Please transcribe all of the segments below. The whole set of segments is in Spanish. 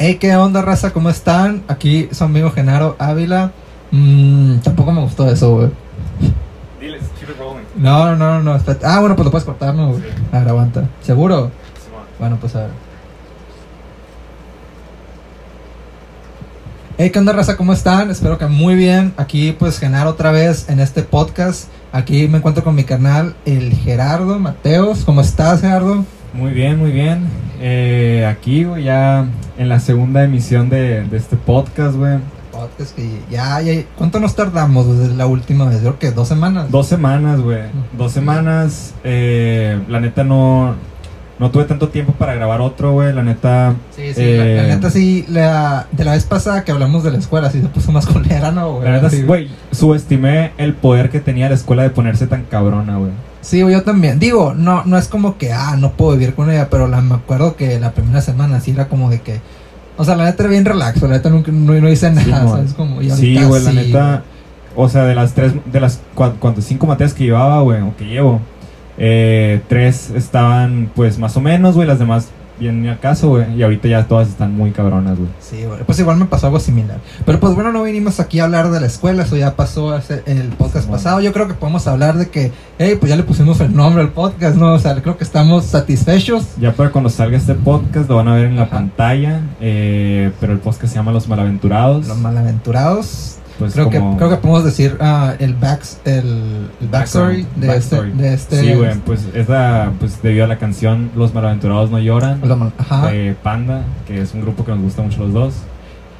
Hey, ¿qué onda, raza? ¿Cómo están? Aquí su amigo Genaro Ávila. Mm, tampoco me gustó eso, güey. Diles, keep it rolling. No, no, no, espérate. Ah, bueno, pues lo puedes cortar, ¿no? Sí. A ver, aguanta. ¿Seguro? Bueno, pues a ver. Hey, ¿qué onda, raza? ¿Cómo están? Espero que muy bien. Aquí, pues, Genaro otra vez en este podcast. Aquí me encuentro con mi canal, el Gerardo Mateos. ¿Cómo estás, Gerardo? Muy bien, muy bien. Eh, aquí, güey, ya en la segunda emisión de, de este podcast, güey. Podcast que ya, ya. ¿Cuánto nos tardamos desde la última vez? Creo que dos semanas. Dos semanas, güey. Dos semanas. eh, la neta no, no tuve tanto tiempo para grabar otro, güey. La neta... Sí, sí, la, la eh, neta sí, la, de la vez pasada que hablamos de la escuela, sí se puso más culera, ¿no, güey? La neta, Sí, güey, subestimé el poder que tenía la escuela de ponerse tan cabrona, güey. Sí, güey, yo también. Digo, no, no es como que, ah, no puedo vivir con ella, pero la, me acuerdo que la primera semana sí era como de que, o sea, la neta era bien relax, la neta nunca, no, no hice nada, Sí. ¿sabes? Como, y Sí, güey, la sí, neta. O sea, de las tres, de las cua- cuantas cinco materias que llevaba, güey, o que llevo, eh, tres estaban, pues, más o menos, güey, las demás bien ni al caso, güey, y ahorita ya todas están muy cabronas, güey. Sí, güey, pues igual me pasó algo similar. Pero pues bueno, no vinimos aquí a hablar de la escuela, eso ya pasó hace- el podcast pasado. Yo creo que podemos hablar de que, hey, pues ya le pusimos el nombre al podcast, ¿no? O sea, creo que estamos satisfechos. Ya para cuando salga este podcast lo van a ver en la Ajá. pantalla, eh, pero el podcast se llama Los Malaventurados. Los malaventurados. Pues creo, como- que, creo que podemos decir ah, el, backs, el, el backstory de, Backstory. Este, de este. Sí, güey, pues es la, pues debido a la canción Los Malaventurados no lloran. Mal- de Panda, que es un grupo que nos gusta mucho los dos.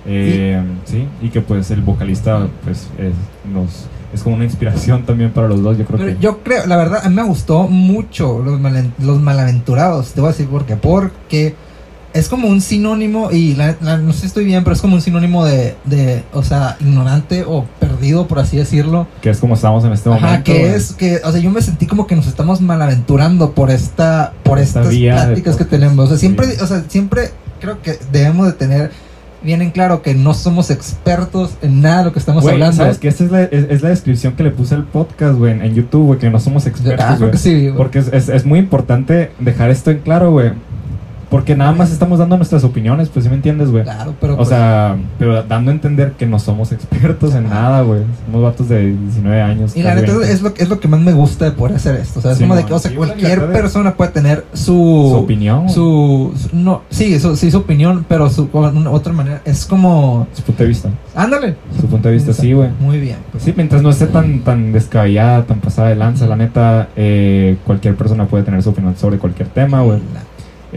Eh, sí, y que pues el vocalista pues es, nos, es como una inspiración también para los dos, yo creo Pero que... yo creo, la verdad, a mí me gustó mucho los, los malaventurados. Te voy a decir por qué. Porque es como un sinónimo, y la- la- no sé si estoy bien, pero es como un sinónimo de, de, o sea, ignorante o perdido, por así decirlo. Que es como estamos en este Ajá, momento. que güey. es que, o sea, yo me sentí como que nos estamos malaventurando por esta, por Esta estas pláticas que tenemos. O sea, siempre, o sea, siempre creo que debemos de tener bien en claro que no somos expertos en nada de lo que estamos Güey, hablando. ¿sabes que Esta es la, es, es la descripción que le puse al podcast, güey, en, en YouTube, güey, que no somos Yo- expertos, ah, güey. sí. Porque es, es, es muy importante dejar esto en claro, güey. Porque nada más estamos dando nuestras opiniones, pues sí me entiendes, güey. Claro, pero O pues, sea, pero dando a entender que no somos expertos en nada, güey. Somos vatos de 19 años. Y la neta 20. es lo, es lo que más me gusta de poder hacer esto. O sea, es Sí, como de que, o sea, Sí, cualquier persona puede tener su... su opinión. Su, su- no, sí, su, sí, su opinión, pero su, una, otra manera. Es como... Su punto de vista. Ándale. Su punto de vista, sí, güey. Muy bien. pues. Sí, mientras no esté tan, tan descabellada, tan pasada de lanza, la neta, eh, cualquier persona puede tener su opinión sobre cualquier tema, güey.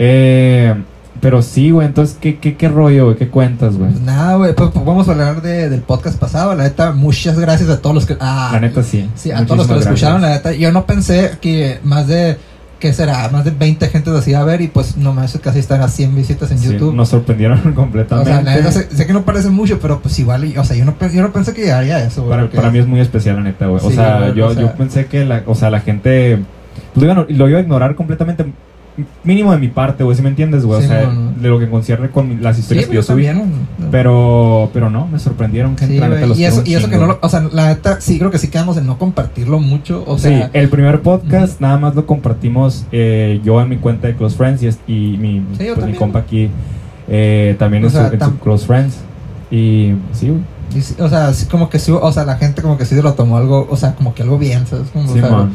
Eh, pero sí, güey, entonces, ¿qué, qué, qué rollo, güey? ¿Qué cuentas, güey? Pues nada, güey, pues, pues vamos a hablar de, del podcast pasado. La neta, muchas gracias a todos los que... Ah, La neta, sí. Sí, a todos los que lo escucharon, la neta. Yo no pensé que más de... ¿Qué será? Más de 20 gente lo hacía a ver y pues nomás casi están a 100 visitas en Sí, YouTube. nos sorprendieron o completamente. sea, la neta, sé, sé que no parece mucho, pero pues igual, o sea, yo no, yo no pensé que llegaría a eso, güey. para, mí es muy especial, la neta, güey. o sea, yo, o sea- yo pensé que la, o sea, la gente pues, lo, iba, a- lo iba a ignorar completamente, mínimo de mi parte, güey, si me entiendes, güey. Sí, o sea, no, no. de lo que concierne con las Sí, historias que yo subí. Pero, pero no, me sorprendieron, gente. Sí, la neta, los y, eso, y eso que no lo, o sea, la neta, sí creo que sí quedamos en no compartirlo mucho, o sea, sí, el primer podcast nada más lo compartimos eh, yo en mi cuenta de Close Friends y, mi, pues, mi compa aquí eh, también O en, sea, su, en tam- su Close Friends. Y sí, güey. y o sea, sí, como que sí, o sea, la gente como que sí lo tomó algo, o sea, como que algo bien, ¿sabes? Como, o Sí, sea.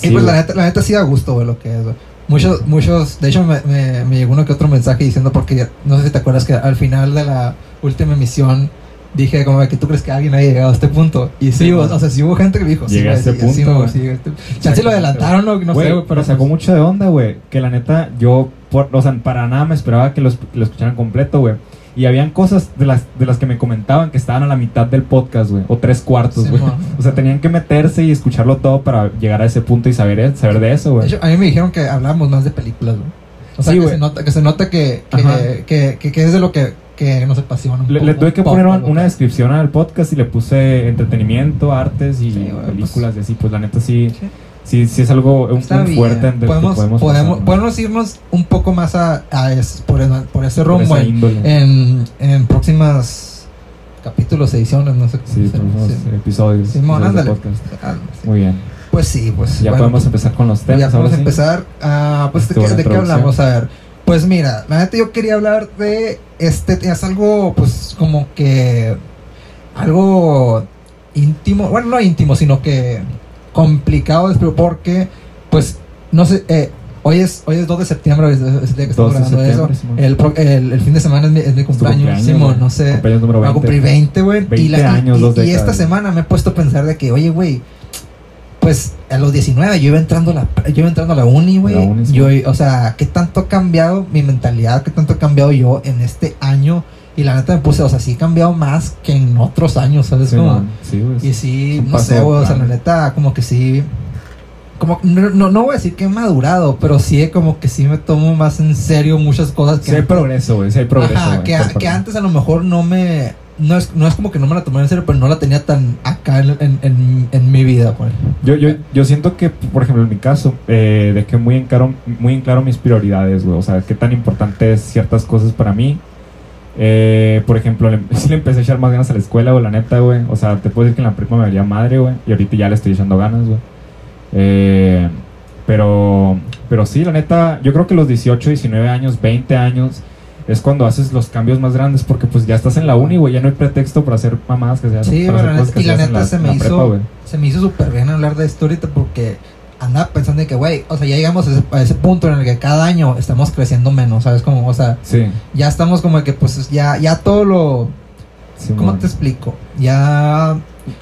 Y pues la neta, la neta sí da gusto, güey, lo que es, güey. Muchos, muchos, de hecho me, me, me llegó uno que otro mensaje diciendo porque, no sé si te acuerdas que al final de la última emisión dije como que tú crees que alguien haya llegado a este punto. Y sí, Sí, o, o sea, sí hubo gente que dijo, sí, a este sí, punto, sí, güey. sí, este- Chance lo adelantaron, no, no Güey, sé, pero me sacó pues, mucho de onda, güey. Que la neta, yo, por, o sea, para nada me esperaba que, los, que lo escucharan completo, güey. Y habían cosas de las, de las que me comentaban que estaban a la mitad del podcast, güey. O tres cuartos, güey. o sea, tenían que meterse y escucharlo todo para llegar a ese punto y saber, saber de eso, güey. a mí me dijeron que hablábamos más de películas, güey. O sea, Sí, que, se nota, que se nota que, que, que, que, que es de lo que, que nos apasiona Le, tuve que poner una descripción al podcast y le puse entretenimiento, artes y Sí, güey, películas y así. Pues la neta sí, Sí. Sí, sí es algo un, un fuerte que podemos, podemos, podemos, irnos un poco más a, a es- por, el- por ese rumbo en, en, en próximas capítulos, ediciones, no sé Sí, próximos se- episodios Simón, ándale. sí. Muy bien. Pues sí, pues Ya bueno, podemos empezar con los temas. ya podemos sí. empezar. ah, pues, ¿de qué, de hablamos? A ver. Pues mira, la neta yo quería hablar de este, es algo pues como que algo íntimo, bueno, no íntimo, sino que complicado, porque pues no sé, eh, hoy es hoy es 2 de septiembre, es, es el día que estamos 2 de grabando eso. El, el, el fin de semana es mi, es mi Tu cumpleaños, Simón, no sé. Cumpleaños número Va a 20. cumplir 20, güey. Y, 20 la- años, y- y esta semana me he puesto a pensar de que, oye, güey, pues a los 19 yo iba entrando a la, yo iba entrando a la uni, güey. Sí. Yo, o sea, ¿qué tanto ha cambiado mi mentalidad? ¿Qué tanto ha cambiado yo en este año? Y la neta me puse, o sea, sí he cambiado más que en otros años, ¿sabes? Sí, Como- y sí, Es no sé, güey, o sea, la neta, como que sí. Como, no, no, no voy a decir que he madurado, pero sí, como que sí me tomo más en serio muchas cosas que Sí hay antes- progreso, güey. Sí hay progreso, Ajá, que, por antes a lo mejor no me. No es, no es como que no me la tomé en serio, pero no la tenía tan acá en, en, en- en mi vida, pues. Yo, yo, yo siento que, por ejemplo, en mi caso, eh, dejé muy en, claro, muy en claro mis prioridades, güey. O sea, qué tan importantes ciertas cosas para mí. Eh, por ejemplo, le, sí le empecé a echar más ganas a la escuela, güey, la neta, güey. O sea, te puedo decir que en la prepa me valía madre, güey. Y ahorita ya le estoy echando ganas, güey. Eh, pero, pero sí, la neta, yo creo que los 18, 19 años, 20 años es cuando haces los cambios más grandes porque pues ya estás en la uni, güey, ya no hay pretexto para hacer mamadas que se hacen. Sí, para hacer la cosas neta- y la neta se me hizo- güey. Se me hizo súper bien hablar de esto ahorita porque andaba pensando de que, güey, o sea, ya llegamos a ese, a ese punto en el que cada año estamos creciendo menos, ¿sabes? Como, o sea, Sí, ya estamos como que, pues, ya, ya todo lo. sí, ¿Cómo man. te explico? Ya.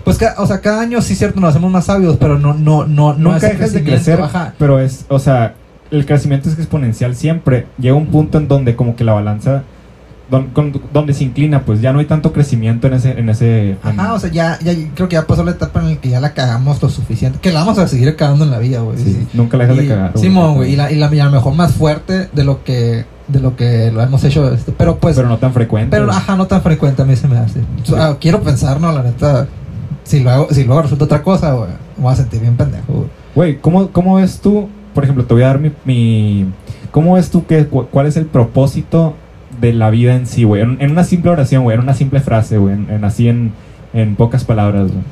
Pues, o sea, cada año sí, cierto, nos hacemos más sabios, pero no, no, no, no Nunca dejas de crecer, Ajá. pero es, o sea, el crecimiento es exponencial siempre. Llega un punto en donde como que la balanza, don- con- donde se inclina, pues ya no hay tanto crecimiento en ese, en ese. en- Ajá, o sea, ya, ya creo que ya pasó la etapa en la que ya la cagamos lo suficiente. Que la vamos a seguir cagando en la vida, güey. sí, sí. nunca la dejas Y- de cagar. Simón, güey. Y, la, y, la, y a lo mejor más fuerte de lo que de lo que lo hemos hecho. Este, pero pues. pero no tan frecuente. Pero, güey. ajá, no tan frecuente a mí se me hace. O sea, quiero pensar, no, la neta. Si luego, si luego resulta otra cosa, güey, me voy a sentir bien pendejo, güey. Güey, ¿cómo, ¿cómo ves tú? Por ejemplo, te voy a dar mi. mi ¿Cómo ves tú que, cu- cuál es el propósito de la vida en sí, güey? En, en una simple oración, güey, en una simple frase, güey, en, en así en, en pocas palabras, güey.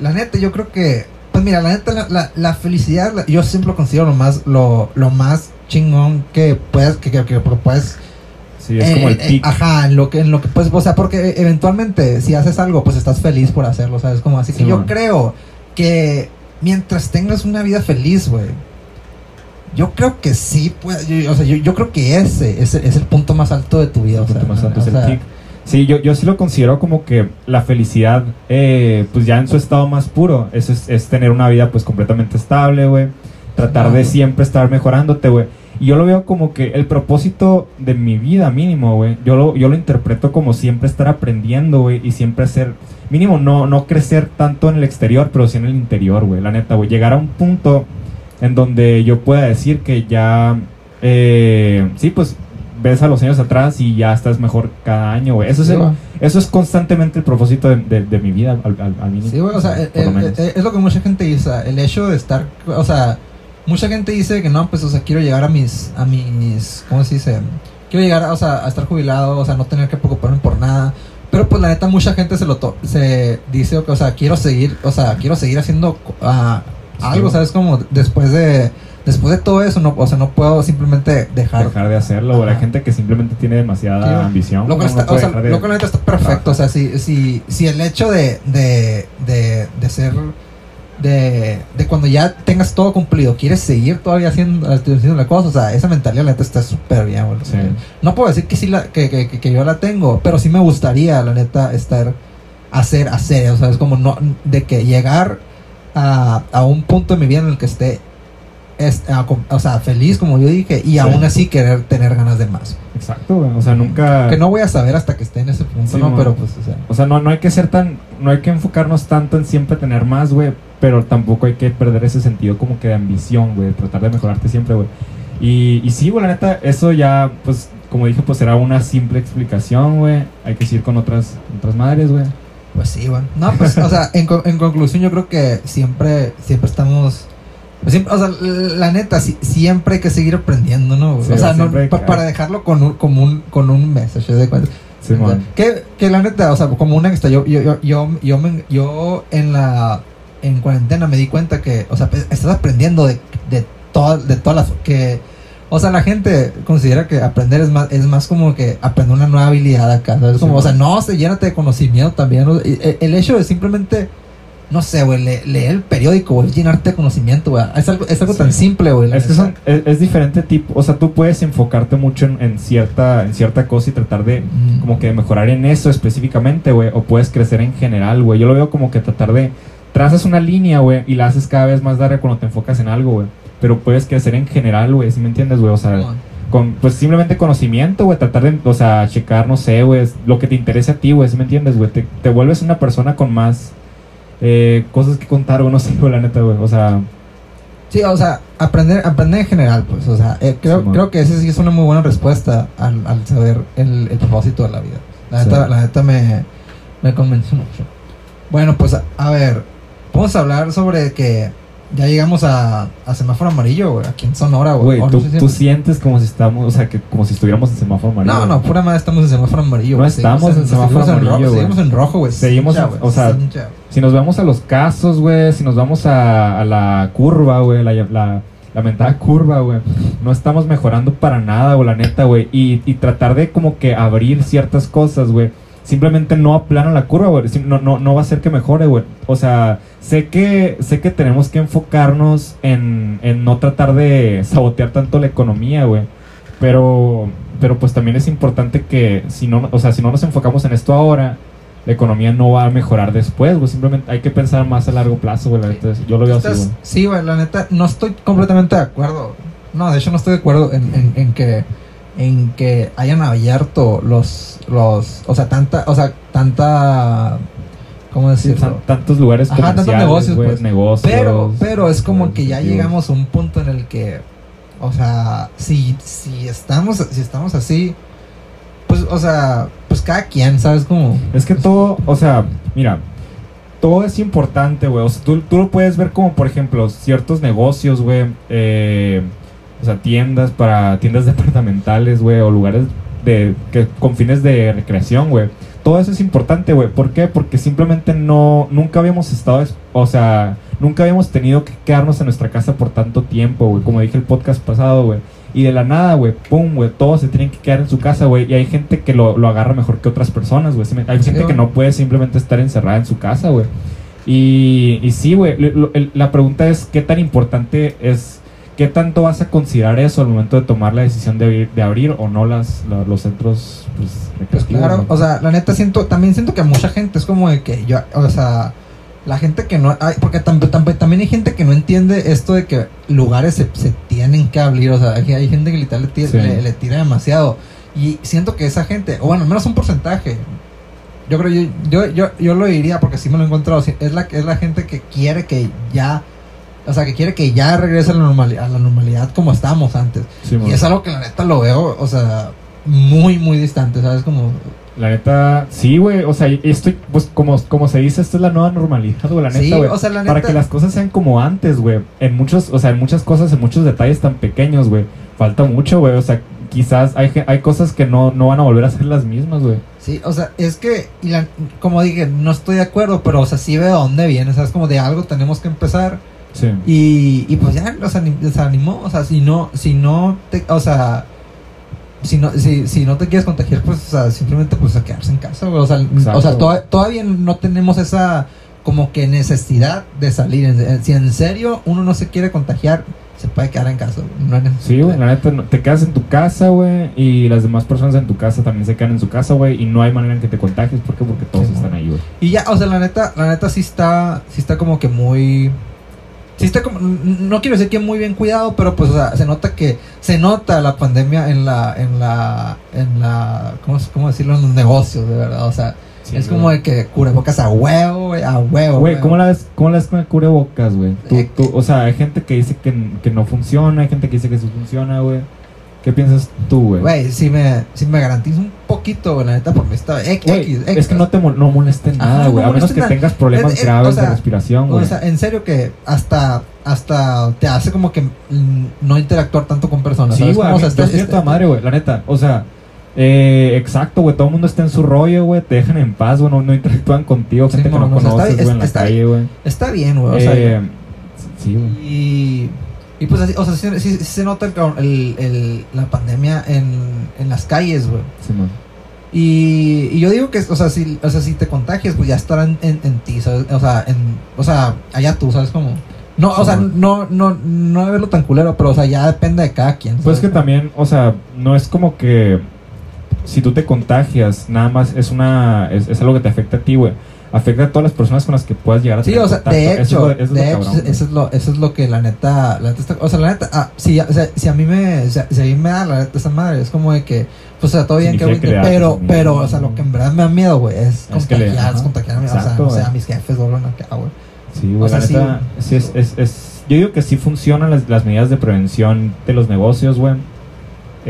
La neta, yo creo que. Pues mira, la neta, la, la, la felicidad, la- yo siempre lo considero lo más, lo, lo más chingón que puedes, que, que, que puedes Sí, es Eh, como el eh, ajá, en lo que, en lo que pues, o sea, porque eventualmente si haces algo, pues estás feliz por hacerlo, ¿sabes? Como así que Sí, yo man. creo que mientras tengas una vida feliz, güey, yo creo que sí, pues, yo- o sea, yo, yo creo que ese, ese es el punto más alto de tu vida, o punto sea, más alto o es el sea. Sí, yo, yo sí lo considero como que la felicidad, eh, pues ya en su estado más puro, eso es, es tener una vida pues completamente estable, güey. Tratar de siempre estar mejorándote, güey. Y yo lo veo como que el propósito de mi vida mínimo, güey. Yo lo, yo lo interpreto como siempre estar aprendiendo, güey. Y siempre ser, mínimo, no, no crecer tanto en el exterior, pero sí en el interior, güey. La neta, güey. Llegar a un punto en donde yo pueda decir que ya, eh, sí, pues ves a los años atrás y ya estás mejor cada año, güey. Eso es, sí, el- eso es constantemente el propósito de, de- de mi vida, al, al- al mínimo. Sí, güey, o sea, eh, lo eh, es lo que mucha gente dice, el hecho de estar, o sea, mucha gente dice que no, pues, o sea, quiero llegar a mis, a mis, ¿cómo se dice? Quiero llegar, o sea, a estar jubilado, o sea, no tener que preocuparme por nada. Pero pues la neta mucha gente se lo to se dice, o sea, quiero seguir, o sea, quiero seguir haciendo ah, algo. ¿sabes? Como después de después de todo eso, no, o sea, no puedo simplemente dejar dejar de hacerlo, güey. La gente que simplemente tiene demasiada Sí, ambición. Lo que no- no está, o sea, de- lo que la neta está perfecto. O sea, si, si, si el hecho de, de, de, de ser. De, de cuando ya tengas todo cumplido, quieres seguir todavía haciendo, haciendo la cosa, o sea, esa mentalidad la neta está súper bien. Sí. No puedo decir que sí la, que, que- que yo la tengo, pero sí me gustaría, la neta, estar, hacer, hacer, o sea, es como no, de que llegar a, a un punto de mi vida en el que esté, es, a- o sea, feliz, como yo dije, y Sí. aún así querer tener ganas de más. Exacto, güey. O sea, nunca. Que no voy a saber hasta que esté en ese punto, Sí, ¿no? Pero pues, o sea. O sea, no, no hay que ser tan. No hay que enfocarnos tanto en siempre tener más, güey. Pero tampoco hay que perder ese sentido como que de ambición, güey. de Tratar de mejorarte siempre, güey. Y, y sí, güey, la neta, eso ya, pues, como dije, pues será una simple explicación, güey. Hay que seguir con otras, otras madres, güey. Pues sí, bueno. No, pues, o sea, en, en conclusión, yo creo que siempre, siempre estamos. pues, siempre- o sea, la neta, sí- siempre hay que seguir aprendiendo, ¿no? Sí, o sea, no, pa- que- para dejarlo con un, como un, con un message de cuenta. Sí, que, que la neta, o sea, como una extra, yo, yo, yo, yo, yo, me- yo en la en cuarentena me di cuenta que, o sea, pues, estás aprendiendo de, de todas, de todas las, que O sea, la gente considera que aprender es más, es más como que aprender una nueva habilidad acá. ¿sabes? Como, Sí, o sea, no, se llénate de conocimiento también. eh, El hecho de simplemente, no sé, güey, le- leer el periódico, güey, llenarte de conocimiento, güey. Es algo, es algo Sí. tan simple, güey. Es que son, es, es diferente tipo, o sea, tú puedes enfocarte mucho en, en cierta, en cierta cosa y tratar de Mm. como que mejorar en eso específicamente, güey, o puedes crecer en general, güey. Yo lo veo como que tratar de trazas una línea, güey, y la haces cada vez más larga cuando te enfocas en algo, güey. Pero puedes crecer en general, güey, ¿sí me entiendes, güey? O sea, con pues simplemente conocimiento, güey, tratar de, o sea, checar, no sé, güey, lo que te interese a ti, güey, ¿sí me entiendes, güey? Te, te vuelves una persona con más eh, cosas que contar, güey, no sé, güey, la neta, güey, o sea, Sí, o sea, aprender, aprender en general, pues, o sea, eh, creo, creo que esa sí es una muy buena respuesta al, al saber el, el propósito de la vida. La Sí. neta, la neta me, me convenció mucho. Bueno, pues, a, a ver, vamos a hablar sobre que ya llegamos a, a semáforo amarillo, güey, aquí en Sonora, güey. güey, O no tú, sé si- tú sientes como si estamos, o sea, que como si estuviéramos en semáforo amarillo. No, no, pura madre estamos en semáforo amarillo. No estamos Seguimos en semáforo seguimos en amarillo, rojo. Seguimos en rojo, güey. Seguimos en- o sea. Si nos vamos a los casos, güey, si nos vamos a, a la curva, güey, la, la lamentada curva, güey, no estamos mejorando para nada, güey, la neta, güey. Y, y tratar de como que abrir ciertas cosas, güey. Simplemente no aplana la curva, güey. No, no, no va a hacer que mejore, güey. O sea, sé que, sé que tenemos que enfocarnos en, en no tratar de sabotear tanto la economía, güey. Pero, pero pues también es importante que si no, o sea, si no nos enfocamos en esto ahora, la economía no va a mejorar después, güey. Simplemente hay que pensar más a largo plazo, güey. la neta. Yo lo veo así, Estás- güey. Sí, güey, la neta, no estoy completamente de acuerdo. No, de hecho no estoy de acuerdo en, en, en que en que hayan abierto los los, o sea, tanta, o sea, tanta ¿cómo Sí, decirlo? tan- tantos lugares Ajá, tantos negocios, pues. negocios. pero pero es como que ya llegamos a un punto en el que o sea, si si estamos si estamos así pues o sea, pues cada quien, ¿sabes cómo? Es que todo, o sea, mira, todo es importante, güey. O sea, tú, tú lo puedes ver como, por ejemplo, ciertos negocios, güey. eh, o sea, tiendas para tiendas departamentales, güey, o lugares de que con fines de recreación, güey. Todo eso es importante, güey. ¿Por qué? Porque simplemente no, nunca habíamos estado, es- o sea, nunca habíamos tenido que quedarnos en nuestra casa por tanto tiempo, güey. Como dije el podcast pasado, güey. Y de la nada, güey, pum, güey, todos se tienen que quedar en su casa, güey. Y hay gente que lo, lo agarra mejor que otras personas, güey. Hay gente que no puede simplemente estar encerrada en su casa, güey. Y, y sí, güey, la pregunta es, ¿qué tan importante es, qué tanto vas a considerar eso al momento de tomar la decisión de abrir, de abrir o no las, la- los centros, pues, Pues claro, ¿no? o sea, la neta siento, también siento que a mucha gente es como de que yo, o sea, la gente que no, ay, porque tam- tam- también hay gente que no entiende esto de que lugares se, se tienen que abrir, o sea, hay, hay gente que literal le tira, Sí. le, le tira demasiado y siento que esa gente, o bueno, al menos un porcentaje, yo creo, yo, yo, yo, yo lo diría porque sí me lo he encontrado, es la, es la gente que quiere que ya, o sea, que quiere que ya regrese a la, normalidad, a la normalidad como estábamos antes. Sí, Y es algo que la neta lo veo, o sea, muy, muy distante, ¿sabes? Como... La neta, sí, güey, o sea, esto, pues, como, como se dice, esto es la nueva normalidad, güey, la Sí, neta, güey. o sea, la Para neta- que las cosas sean como antes, güey. En muchos, o sea, en muchas cosas, en muchos detalles tan pequeños, güey. Falta mucho, güey. O sea, quizás hay, hay cosas que no, no van a volver a ser las mismas, güey. Sí, o sea, es que, y la- como dije, no estoy de acuerdo, pero, o sea, sí veo dónde viene, ¿sabes? Como de algo tenemos que empezar. Sí. Y, y pues ya nos anim- desanimó, o sea, si no, si no te, o sea, si no, si, si no te quieres contagiar, pues, o sea, simplemente pues a quedarse en casa, güey. O sea, Exacto. o sea toda- todavía no tenemos esa como que necesidad de salir. Si en serio uno no se quiere contagiar, se puede quedar en casa. No hay. Sí, güey, la neta, no- te quedas en tu casa, güey, y las demás personas en tu casa también se quedan en su casa, güey, y no hay manera en que te contagies, ¿por qué? Porque todos Sí, están ahí, güey. Y ya, o sea, la neta, la neta sí está, sí está como que muy... Sí está como, no quiero decir que muy bien cuidado, pero pues, o sea, se nota que, se nota la pandemia en la, en la, en la, ¿cómo, cómo decirlo? En los negocios, de verdad, o sea, Sí, es como de que cubrebocas a huevo, güey, a huevo. Güey, ¿cómo la ves, cómo la ves con el cubrebocas, güey? Eh, o sea, hay gente que dice que, que no funciona, hay gente que dice que sí funciona, güey. ¿Qué piensas tú, güey? Güey, sí me, sí me garantizo un poquito, güey, la neta, porque está X, Güey, X, es que no te mol- no moleste Ajá, nada, no güey. a menos que nada. tengas problemas Es- es- graves o sea, de respiración, güey. O sea, en serio que hasta, hasta te hace como que no interactuar tanto con personas. sí, güey. O sea, yo está- estoy a está- toda madre, güey. La neta. O sea, eh, exacto, güey. Todo el mundo está en su rollo, güey. Te dejan en paz, güey. No, no interactúan contigo. Sí, Gente que no conoces, güey, en la está calle, güey. Está bien, güey. O sea, Eh, sí, güey. y Y pues así, o sea, sí, sí- sí se nota el, la pandemia en, en las calles, güey. Simón. Y, y yo digo que, o sea, si, o sea, si te contagias, pues ya estará en, en, en ti, ¿sabes? O sea, en, o sea, allá tú, ¿sabes? Como... No, o sea, no, no, no de verlo tan culero, pero, o sea, ya depende de cada quien. Pues ¿sabes? que también, o sea, no es como que si tú te contagias, nada más es una es, es algo que te afecta a ti, güey. Afecta a todas las personas con las que puedas llegar a Sí, tener o sea, contacto. de Eso es hecho, lo- eso es lo de hecho, cabrón, eso es lo, eso es lo que la neta, la neta está- o sea, la neta, ah, si, o sea, si a mí me, o sea, si a mí me da la neta esa madre, es como de que, pues, o sea, todo bien que, pero, pero, o sea, lo que en verdad me da miedo, güey, es Es que le- contagiar, o sea, o sea, mis jefes doblan acá, güey. Sí, güey, O sea, la neta, sí es, es, es- yo digo que sí funcionan las, las medidas de prevención de los negocios, güey.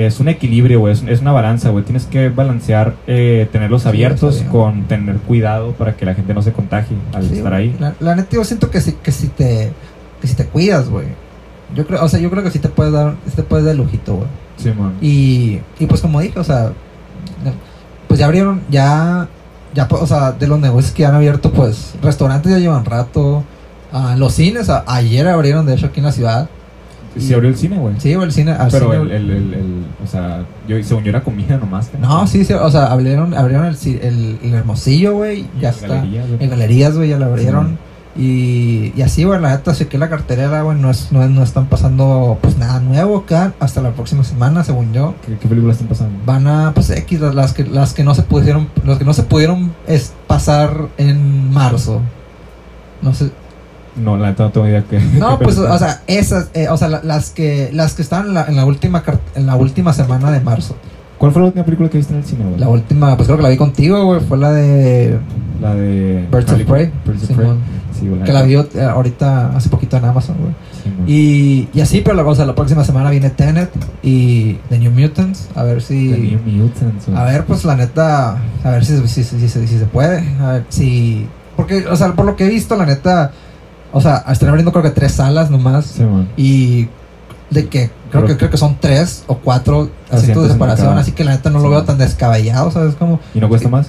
Es un equilibrio, güey, es, es una balanza, güey. Tienes que balancear eh, tenerlos Sí, abiertos con tener cuidado para que la gente no se contagie al Sí, estar ahí. La, la neta, yo siento que si, que si te, que si te cuidas, güey, yo creo, o sea, yo creo que sí te puedes dar, sí te puedes dar lujito, güey. Sí, man. Y, y pues como dije, o sea, pues ya abrieron, ya, ya, o sea, de los negocios que han abierto, pues restaurantes ya llevan rato, ah, los cines, a- ayer abrieron de hecho aquí en la ciudad. Sí abrió el cine, güey. Sí, el cine, al Pero cine- el, el, el, el- o sea, yo, según yo era comida nomás. No, sí, sí, o sea, abrieron, abrieron el, el, el Hermosillo, güey, ya está. galerías. En galerías, güey, ya lo abrieron. Y, y así, güey, la neta, sí que la cartelera, güey, no, es, no, es- no están pasando, pues nada nuevo acá, hasta la próxima semana, según yo. ¿Qué, qué películas están pasando? van a pues X las, las que las que no se pudieron los que no se pudieron es pasar en marzo no sé No, la neta no tengo idea que. no pues o sea esas eh, o sea la- las que las que están en la, en la última en la última semana de marzo ¿Cuál fue la última película que viste en el cine, güey? la última pues creo que la vi contigo güey fue la de La de. Birds of Prey. Birds of Simón. Prey. Sí, güey. que la vi eh, ahorita hace poquito en Amazon güey y, y así pero la, o sea, la próxima semana viene Tenet y The New Mutants a ver si The New Mutants, güey. A ver, pues la neta, a ver si, si, si, si, si se puede. A ver si. Porque, o sea, por lo que he visto, la neta, o sea, están abriendo creo que tres salas nomás. Simón. Y de que creo que creo que son tres o cuatro asientos de separación, así que la neta no lo Sí. veo tan descabellado, ¿sabes? Como, ¿Y no cuesta Sí. más?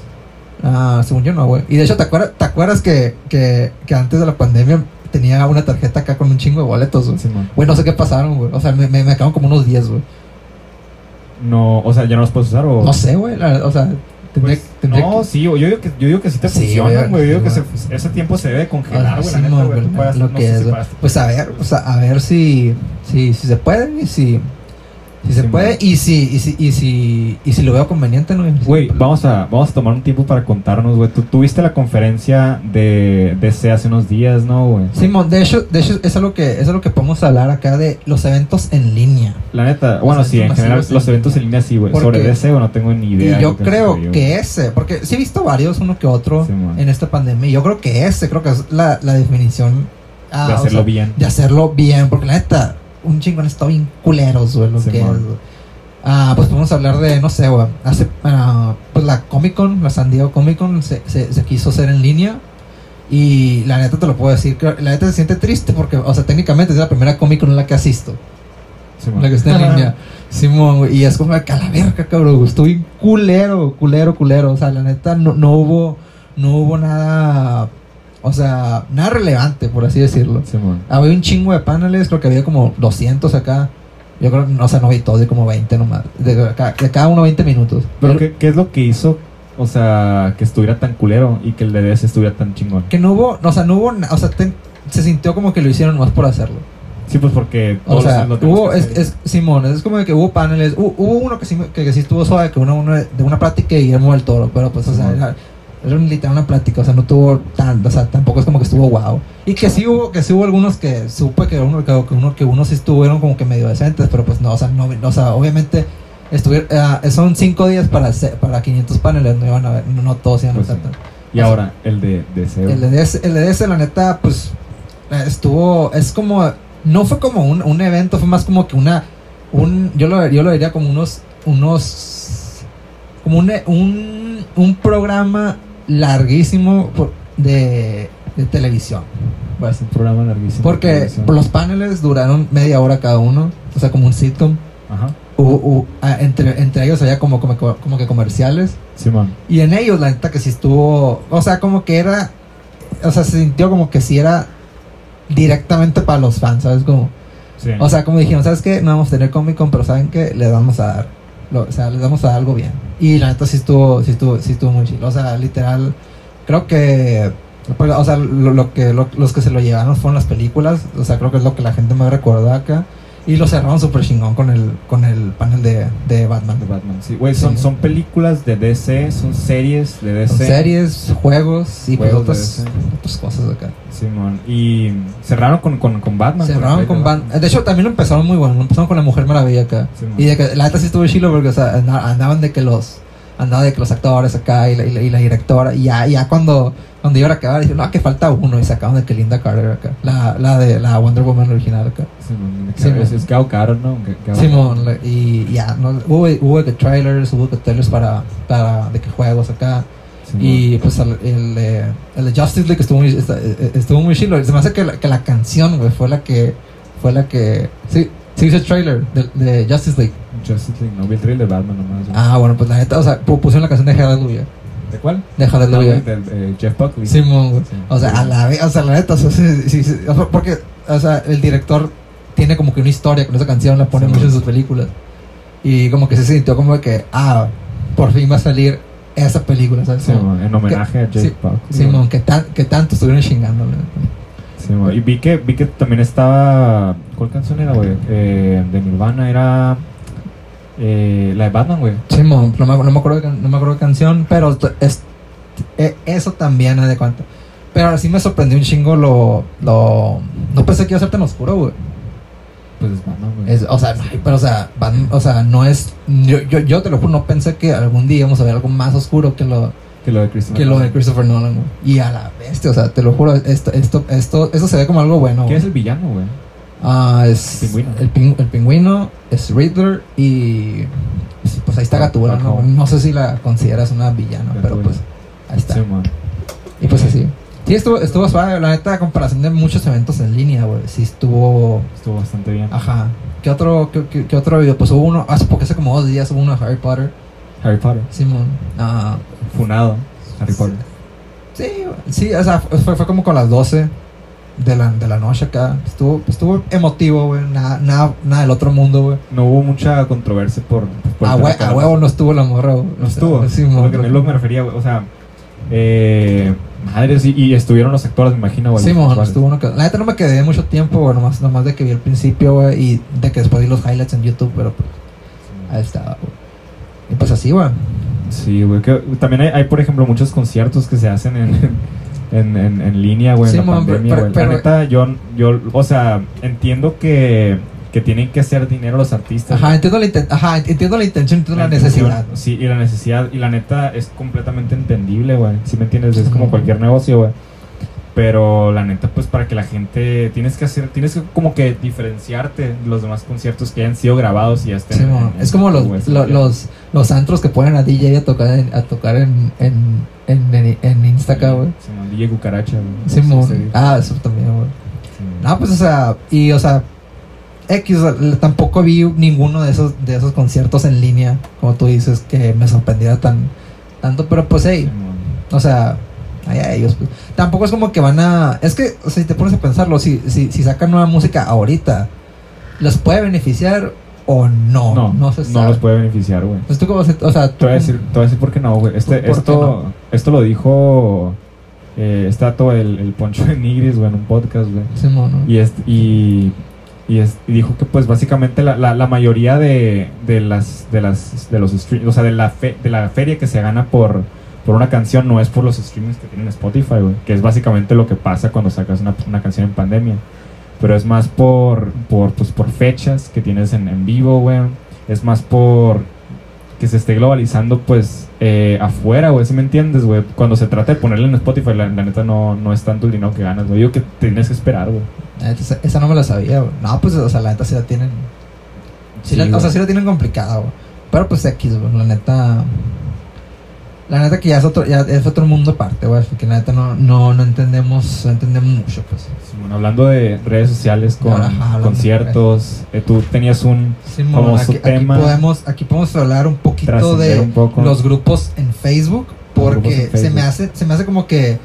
ah, según yo no, güey. Y de hecho, ¿te acuerdas, ¿te acuerdas que, que, que antes de la pandemia tenía una tarjeta acá con un chingo de boletos, güey? Güey, no sé qué pasaron, güey. O sea, me, me, me como unos 10, güey. No, o sea, ¿ya no los puedes usar o...? No sé, güey. O sea, Pues, no, que- sí, yo digo que, yo digo que sí te Sí, funciona, güey. Yo digo que se- ese tiempo se debe congelar, güey. no, Pues a ver, o sea, a ver si, si, si se puede y si, si se Sí, puede y si, y si, y si, y si lo veo conveniente, ¿no? Güey, vamos a, vamos a tomar un tiempo para contarnos, güey. Tú tuviste la conferencia de DC hace unos días, ¿no, güey? Simón, de hecho, de hecho es algo que es algo que podemos hablar acá de los eventos en línea. La neta, bueno, sí, en general, los eventos en línea sí, güey. Sobre DC, güey, no tengo ni idea. y yo lo que creo que ese, porque sí he visto varios, uno que otro, en esta pandemia. Yo creo que ese, creo que es la, la definición ah, De o hacerlo sea, bien. de hacerlo bien, porque la neta, un chingón está bien culeros, güey, lo Simón. que es. Ah, pues podemos hablar de, no sé, güey, hace, ah, pues la Comic Con, la San Diego Comic Con se, se, se quiso hacer en línea y la neta te lo puedo decir, que la neta se siente triste porque, o sea, técnicamente es la primera Comic Con en la que asisto, Simón. la que está en línea. Simón, güey, y es como que a la verga, cabrón, bien culero, culero, culero, o sea, la neta no, no hubo, no hubo nada, o sea, nada relevante, por así decirlo. Simón. Había un chingo de paneles, creo que había como 200 acá. Yo creo, o sea, no vi todo, de como 20 nomás. De, ca- de cada uno 20 minutos. Pero, ¿qué, ¿qué es lo que hizo, o sea, que estuviera tan culero y que el de DC estuviera tan chingón? Que no hubo, o sea, no hubo, o sea, se sintió como que lo hicieron más por hacerlo. Sí, pues porque O sea, tenemos hubo, es, Simón, es como de que hubo paneles, hu- hubo uno que sí, que, que sí estuvo suave, que uno, uno de una plática y Guillermo del Toro, pero pues, o sea. Era, un- literal una plática, o sea, no tuvo tan, o sea, tampoco es como que estuvo wow. Y que sí hubo, que sí hubo algunos que supe que uno, que, que uno, que unos sí estuvieron como que medio decentes, pero pues no, o sea, no, o sea, obviamente estuvieron, eh, son cinco días para, para 500 paneles, no iban a ver, no, no todos iban a Pues estar sí. Y ahora, el de güey. el de DS, el de DS, la neta, pues eh, estuvo, es como, no fue como un, un evento, fue más como que una, un, yo lo, yo lo diría como unos, unos, como un, un, un programa larguísimo de, de televisión. a un programa larguísimo. Porque los paneles duraron media hora cada uno, o sea, como un sitcom. Ajá. Hubo- ah, entre, entre ellos había como, como, como que comerciales. Y en ellos, la neta, que sí estuvo. O sea, como que era. O sea, se sintió como que sí era directamente para los fans, ¿sabes? Como. Sí. O sea, como dijeron, ¿sabes qué? No vamos a tener Comic Con, pero ¿saben qué? Le vamos a dar. lo- o sea, les vamos a dar algo bien. Y la neta sí estuvo, sí estuvo, estuvo muy chido. O sea, literal, creo que. O sea, lo, que, lo- los que se lo llevaron fueron las películas. O sea, creo que es lo que la gente me recuerda acá. Y lo cerraron súper chingón con el, con el panel de, de Batman. De Batman, sí. Güey, son, Sí. son películas de DC, son series de DC. Son series, juegos y pues Juegos de otras, otras cosas acá. Simón. Y cerraron con, con, con Batman. Cerraron con Batman. De hecho, también lo empezaron muy bueno. Lo empezaron con la Mujer Maravilla acá. Sí, y de que la neta sí estuvo chilo porque, o sea, anda- andaban de que los. Andaban de que los actores acá y la, y la, y la directora. Y ya, ya cuando, cuando iban a acabar, dijeron, no, que falta uno. Y sacaban de que Linda Carter acá. La, la de la Wonder Woman original acá. Simón. Sí, es, Gal Gadot, ¿no? Simón, y ya, no, hubo, hubo que trailers, hubo que trailers para, para de que juegos acá. Simón. Y pues el, el, el de Justice League estuvo muy, esta- eh, estuvo muy chilo. Se me hace que la, que la canción, güey, fue la que. Fue la que. Sí, sí hizo el trailer de, de Justice League. Justice League, no vi el trailer de Batman nomás. güey. Ah, bueno, pues la neta, o sea, pu- pusieron la canción de Hallelujah. ¿De cuál? De No, Hallelujah. del, eh, Jeff Buckley. Simón. Sí. O sea, a la vez, o sea, la neta, o sea, sí, sí, sí, o sea, porque, o sea, el director tiene como que una historia con esa canción, la pone mucho en sus películas. Y como que se sintió como de que, ah, por fin va a salir esa película, en homenaje a Jeff Buckley. Simón, que, tan, que tanto estuvieron chingando, man. Y vi que, vi que también estaba. ¿Cuál canción era, güey? Eh, de Nirvana era. Eh, la de Batman, güey. Simón, no me, no me acuerdo no me acuerdo de canción, pero es, e- eso también, haz de cuenta. Pero sí me sorprendió un chingo lo, lo... No pensé que iba a ser tan oscuro, güey. Pues es Batman, güey. Es- o sea, no, pero o sea, Batman- o sea, no es... Yo, yo, yo te lo juro, no pensé que algún día íbamos a ver algo más oscuro que lo, Que lo de Christopher que lo de Nolan. Christopher Nolan, güey. Y a la bestia, o sea, te lo juro, esto, esto, esto, esto se ve como algo bueno, ¿Quién es el villano, güey? Ah, es Pingüino. El, pin- el pingüino, es Riddler y sí, pues ahí está Ah, Gatúbela, ¿no? Sé si la consideras una villana, pero pues ahí está. Sí. Y pues así. Sí, estuvo, estuvo suave, la neta, a comparación de muchos eventos en línea, güey. Sí estuvo... Estuvo bastante bien. Ajá. ¿Qué otro, qué, qué- qué otro video? Pues hubo uno, hace porque hace como dos días hubo uno de Harry Potter. Harry Potter. Simón. Ah, Funado. Harry Potter. sí, sí, o sea, fue, fue como con las 12 de la, de la noche acá. Estuvo, estuvo emotivo, güey. Nada, nada, nada del otro mundo, güey. No hubo mucha controversia por. por A, hue- huevo no estuvo la morra, güey. No estuvo. Sí, Lo que, es lo que me refería, güey. O sea, eh, madres, y, y estuvieron los actores, me imagino, güey. Sí, mon, estuvo uno que... La neta no me quedé mucho tiempo, güey. Nomás, nomás de que vi el principio, güey. Y de que después vi los highlights en YouTube, pero pues ahí estaba, güey. Y pues así, güey. Sí, güey. que También hay, hay, por ejemplo, muchos conciertos que se hacen en, en, en, en línea, güey, Sí, en la mon, pandemia, pero- La neta, yo, yo, o sea, entiendo que, que tienen que hacer dinero los artistas. Ajá, entiendo la, inten- Ajá, entiendo la intención, entiendo la, necesidad. Sí, y la necesidad. Y la neta es completamente entendible, güey. Si me entiendes, es como cualquier negocio, güey. Pero la neta, pues para que la gente. Tienes que hacer. Tienes que como que diferenciarte de los demás conciertos que hayan sido grabados y ya estén. Sí, en- mon. en- es como los, lo- los, los antros que ponen a DJ a tocar en, a tocar en, en, en, en, en Insta acá, güey. Sí, DJ Cucaracha. Sí. Ah, eso también, güey. No, pues, o sea, y, o sea, X, o sea, l- tampoco vi ninguno de esos, de esos conciertos en línea, como tú dices, que me sorprendiera tan, tanto, pero pues, hey, o sea, allá ellos, pues. Tampoco es como que van a, es que, o sea, si te pones a pensarlo, si, si, si sacan nueva música ahorita, ¿les puede beneficiar o no? No, no se no los puede beneficiar, güey. Pues tú como, se- o sea, tú Te voy a decir, te voy a decir por qué no, güey. Este, ¿Por qué esto, no? esto lo dijo eh, está todo el, el Poncho de Nigris, güey, en un podcast, güey. ¿no? Y, es, y, y, es- y dijo que pues básicamente la, la, la mayoría de, de las de las de los stream- o sea de la fe- de la feria que se gana por, por una canción no es por los streamings que tienen Spotify, güey, que es básicamente lo que pasa cuando sacas una, una canción en pandemia. Pero es más por por pues por fechas que tienes en, en vivo, güey. Es más por que se esté globalizando pues eh, afuera, güey, si me entiendes, güey? Cuando se trata de ponerle en Spotify, la, la neta no, no es tanto el dinero que ganas, güey. Yo que tienes que esperar, güey. Esa, esa no me la sabía, güey. No, pues, o sea, la neta sí la tienen. Sí Sí, la- o sea, sí la tienen complicada, güey. Pero pues X, güey. La neta. La neta que ya es otro, ya es otro mundo aparte, güey. Que la neta no, no, no entendemos, no entendemos mucho, pues. Simón, hablando de redes sociales con Ajá, conciertos, eh, tú tenías un Como aquí, su aquí tema. podemos, aquí podemos hablar un poquito de un poco. los grupos en Facebook. Porque en se me hace, se me hace como que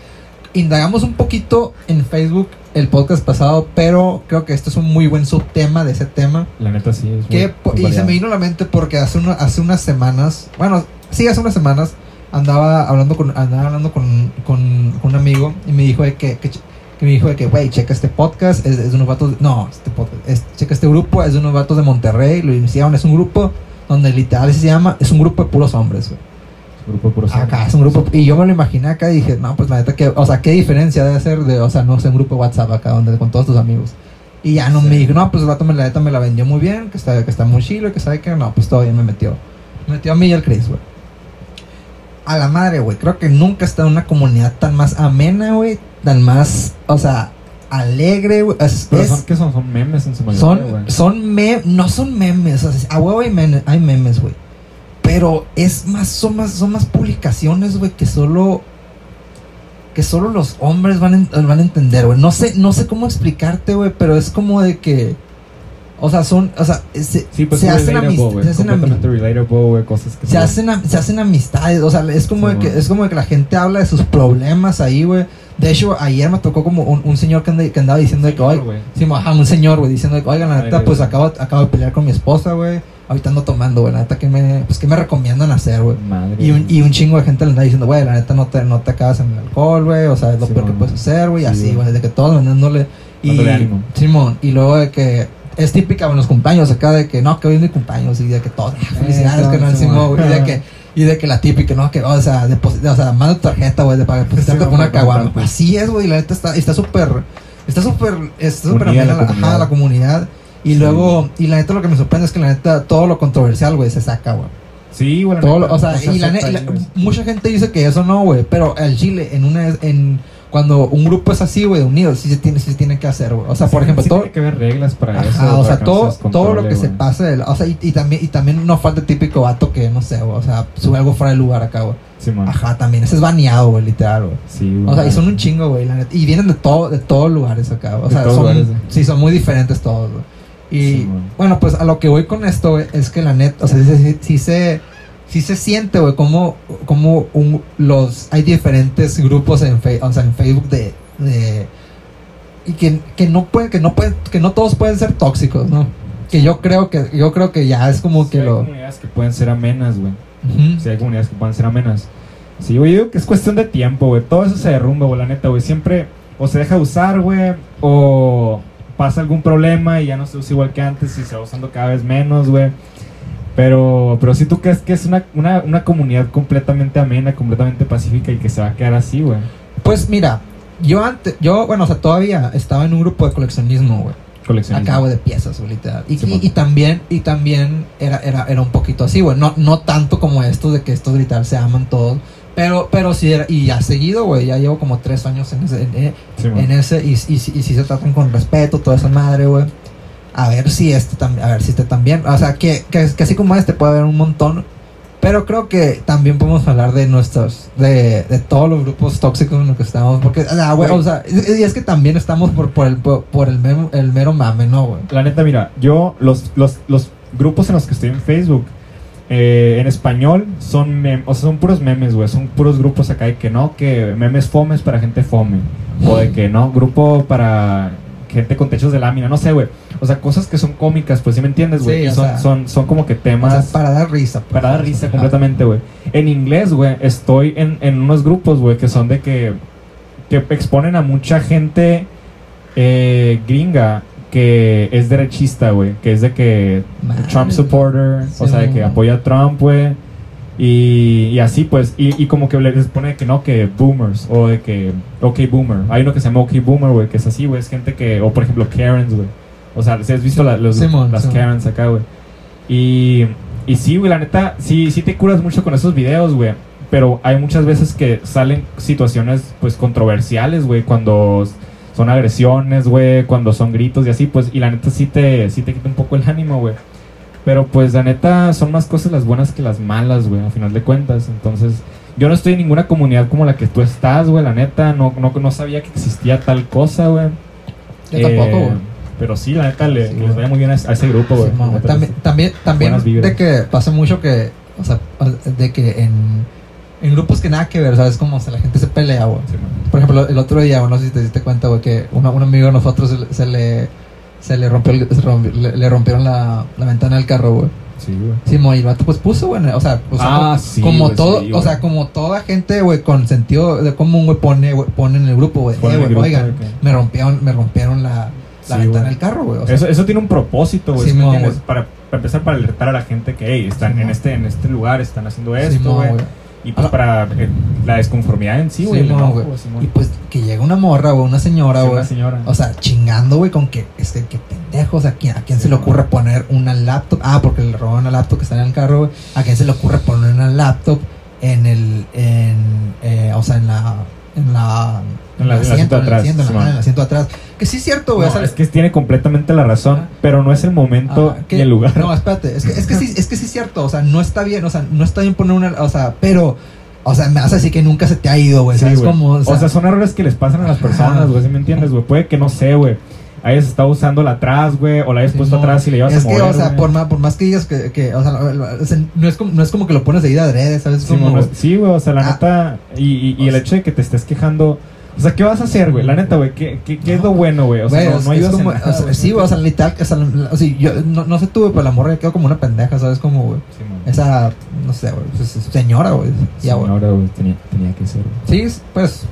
indagamos un poquito en Facebook el podcast pasado, pero creo que esto es un muy buen subtema de ese tema. La neta sí. Es Que, muy- muy y se me vino a la mente porque hace, una- hace unas semanas, bueno, sí, hace unas semanas andaba hablando con, andaba hablando con, con- con un amigo y me dijo de que, que, ch- que me dijo de que, güey, checa este podcast, es, es de unos vatos, no, este podcast, es- checa este grupo, es de unos vatos de Monterrey, lo iniciaron, es un grupo donde literal se llama, es un grupo de puros hombres, güey. Grupo de puros Acá hombres. es un grupo, y yo me lo imaginé acá y dije, no, pues la neta que, o sea, qué diferencia debe ser de, o sea, no sé, un grupo de WhatsApp acá donde con todos tus amigos. Y ya no Sí. me dijo, no, pues el vato me la neta me la vendió muy bien, que está, que está muy chilo, que sabe que no, pues todo bien me metió. Me metió a mí y al Chris, güey. A la madre, güey. Creo que nunca he estado en una comunidad tan más amena, güey. Tan más, o sea, alegre, güey. Es, Pero son, ¿qué son? Son memes en su mayoría, son, güey. son memes, no son memes, o sea, a huevo hay, men- hay memes, güey. Pero es más, son más, son más publicaciones, güey, que solo, que solo los hombres van, en- van a entender, güey. No sé, no sé cómo explicarte, güey, pero es como de que, o sea, son, o sea, se, Sí, pues se hacen relatable, amist- güey. se hacen. Cosas que se hacen, am- se hacen amistades, o sea, es como, Sí, de que, es como de que la gente habla de sus problemas ahí, güey. De hecho, ayer me tocó como un, un señor que, anda- que andaba diciendo de que, oye, güey. Sí, ajá, un señor, güey, diciendo, que, oigan, la neta, pues acabo, acabo de pelear con mi esposa, güey. Ahorita ando tomando, güey, la neta, que me, pues, ¿qué me recomiendan hacer, güey? Madre. Y un, y un chingo de gente le anda diciendo, güey, la neta, no te, no te acabas en el alcohol, güey, o sea, es lo Sí, peor que puedes hacer, güey, así, güey. de que todos vendiéndole. Y. Simón, y luego de que es típica en los cumpleaños acá de que, no, que hoy es mi cumpleaños, y de que todos, ah, felicidades, que no, güey, y de que, y de que la típica, ¿no? Que, o sea, deposit- o sea, manda tarjeta, güey, de para depositarte Sí, con una caguama. comprarte. Así es, güey, la neta está está súper, está súper, está súper amena la la, ajá, comunidad. la comunidad. Y Sí. luego, y la neta lo que me sorprende es que la neta todo lo controversial, güey, se saca, güey. Sí, güey. la Todo neta, lo- o sea, y la, acepta ne- y ahí, la- güey. mucha gente dice que eso no, güey, pero el Chile en una en cuando un grupo es así, güey, unido, sí se tiene sí se tiene que hacer, güey. O sea, por Sí, ejemplo, sí todo tiene que haber reglas para eso. Ajá, o para sea, todo, todo lo que se güey. pase, de la- o sea, y, y también y también no falta el típico vato que no sé, güey, o sea, sube algo fuera de lugar acá, güey. Simón. Ajá, también, ese es baneado, güey, literal, güey. Sí, güey. O sea, y son un chingo, güey, la neta. Y vienen de todo, de todos lugares acá. O De sea, son, lugares, güey. sí, son muy diferentes todos, güey. Y Sí, güey. bueno, pues a lo que voy con esto, güey, es que la neta, o sea, sí, sí- sí se, sí se siente, güey, como, como un, los, hay diferentes grupos en, Fe- o sea, en Facebook de, de y que, que no pueden, que no pueden, que no todos pueden ser tóxicos, ¿no? Que yo creo que, yo creo que ya es como Sí, que hay lo, comunidades que pueden ser amenas, güey. Ujú. Sí, hay comunidades que pueden ser amenas. Sí, güey, yo digo que es cuestión de tiempo, güey. Todo eso se derrumba, güey, la neta, güey. Siempre o se deja de usar, güey, o pasa algún problema y ya no se usa igual que antes y se va usando cada vez menos, güey. Pero, pero si tú crees que es una, una, una comunidad completamente amena, completamente pacífica y que se va a quedar así, güey. Pues mira, yo antes, yo, bueno, o sea, todavía estaba en un grupo de coleccionismo, güey. Coleccionismo. Acabo de piezas, güey, literal. Y, Sí, y- también, y también era, era, era un poquito así, güey. No, no tanto como estos de que estos literal se aman todos. Pero, pero sí era, y ya seguido, güey, ya llevo como tres años en ese, en, Sí, güey. en ese, y, y, y si se tratan con respeto, toda esa madre, güey. A ver si este también, a ver si este también, o sea, que, que, que así como este puede haber un montón, pero creo que también podemos hablar de nuestros, de, de todos los grupos tóxicos en los que estamos, porque, o sea, güey, Güey. o sea, y es que también estamos por, por el, por el, mero, el mero mame, ¿no, güey? La neta, mira, yo, los, los, los grupos en los que estoy en Facebook, eh, en español, son, mem- o sea, son puros memes, güey. Son puros grupos acá de que no, que memes fomes para gente fome. O de que no, grupo para gente con techos de lámina, no sé, güey. O sea, cosas que son cómicas, pues, ¿sí me entiendes, güey? Sí, son, sea, son, son como que O temas... sea, para dar risa. pues. Para dar risa completamente, güey. En inglés, güey, estoy en, en unos grupos, güey, que son de que, que exponen a mucha gente eh, gringa que es derechista, güey. Que es de que. Trump supporter, o sea, de que apoya a Trump, güey. Y, y así, pues, y, y como que les pone que no, que boomers, o de que OK Boomer. Hay uno que se llama OK Boomer, güey, que es así, güey, es gente que, o por ejemplo, Karens, güey. O sea, si has visto la- los, Simón, las Simón. Karens acá, güey. Y, y sí, güey, la neta, sí, sí te curas mucho con esos videos, güey. Pero hay muchas veces que salen situaciones, pues, controversiales, güey, cuando son agresiones, güey, cuando son gritos y así, pues, y la neta sí te, sí te quita un poco el ánimo, güey. Pero pues la neta son más cosas las buenas que las malas, güey, a final de cuentas. Entonces, yo no estoy en ninguna comunidad como la que tú estás, güey, la neta, no, no, no sabía que existía tal cosa, güey. Yo tampoco, Eh, güey. Pero sí, la neta, le, Sí, les vaya muy bien a, a ese grupo, güey. Sí, también, también, también de que pasa mucho que, o sea, de que en, en grupos que nada que ver, ¿sabes? Como o sea, la gente se pelea, güey. Sí. Por ejemplo, el otro día, no sé si te diste cuenta, güey, que una- un amigo de nosotros se, le- se le se le rompió, el- se rompió- le, le rompieron la, la ventana del carro, güey. Sí, güey. Sí, mo, y el vato pues puso, güey, o sea, o sea, Ah, como, sí, como güey, todo, sí, o sea, como toda gente, güey, con sentido de común, güey, pone, güey, pone en el grupo, güey, eh, güey, oigan, me rompieron, me rompieron la, la ventana del carro, güey, o sea, Eso, eso tiene un propósito, güey. Sí, ¿sí me mo. Para, para empezar, para alertar a la gente que, hey, están en este, en este lugar, están haciendo esto, mo, güey. Y pues Ah, para eh, la desconformidad en sí, güey. Sí, Simón. Y pues que llega una morra, güey, una señora, güey, o sea, chingando, güey, con que, este, que pendejos, a quién, a quién Sí, se le ocurre poner una laptop, ah, porque le robaron una laptop que está en el carro, güey, a quién se le ocurre poner una laptop en el, en, eh, o sea, en la, en la, En la- en el asiento en el atrás, asiento, en el asiento atrás, que sí es cierto, güey, No, o sea, es que tiene completamente la razón, Ah. pero no es el momento Ah, que- ni el lugar. No, espérate, es que, es que sí, es que sí es cierto, o sea, no está bien, o sea, no está bien poner una, o sea, pero, o sea, me hace así que nunca se te ha ido, güey, Sí, ¿sabes güey. cómo? O sea, son errores que les pasan a las personas, güey, ¿sí me entiendes, güey? Puede que, no sé, güey, hayas estado usándola atrás, güey, o la hayas Sí, puesto no, atrás y le llevas es a que, mover, o sea, güey. por más, por más que digas que, que o sea, o sea, no, es como, no es como que lo pones de ida adrede, ¿sabes? Sí, mo, no es- sí, güey, o sea, la Ah. neta, y, y, y O el sea- hecho de que te estés quejando, o sea, ¿qué vas a hacer, güey? La neta, güey, ¿qué, qué, qué es lo bueno, güey? O sea, Güey, no, no ayudas como- en nada, o sea, güey, sí, güey, o sea, literal, o sea, la- o sea, yo no, no sé tú, güey, pero la morra quedó como una pendeja, ¿sabes? Como, güey, Sí, esa, no sé, güey, pues, es señora, güey, ya, güey. Señora, güey, tenía, tenía que ser, güey. Sí, es- pues,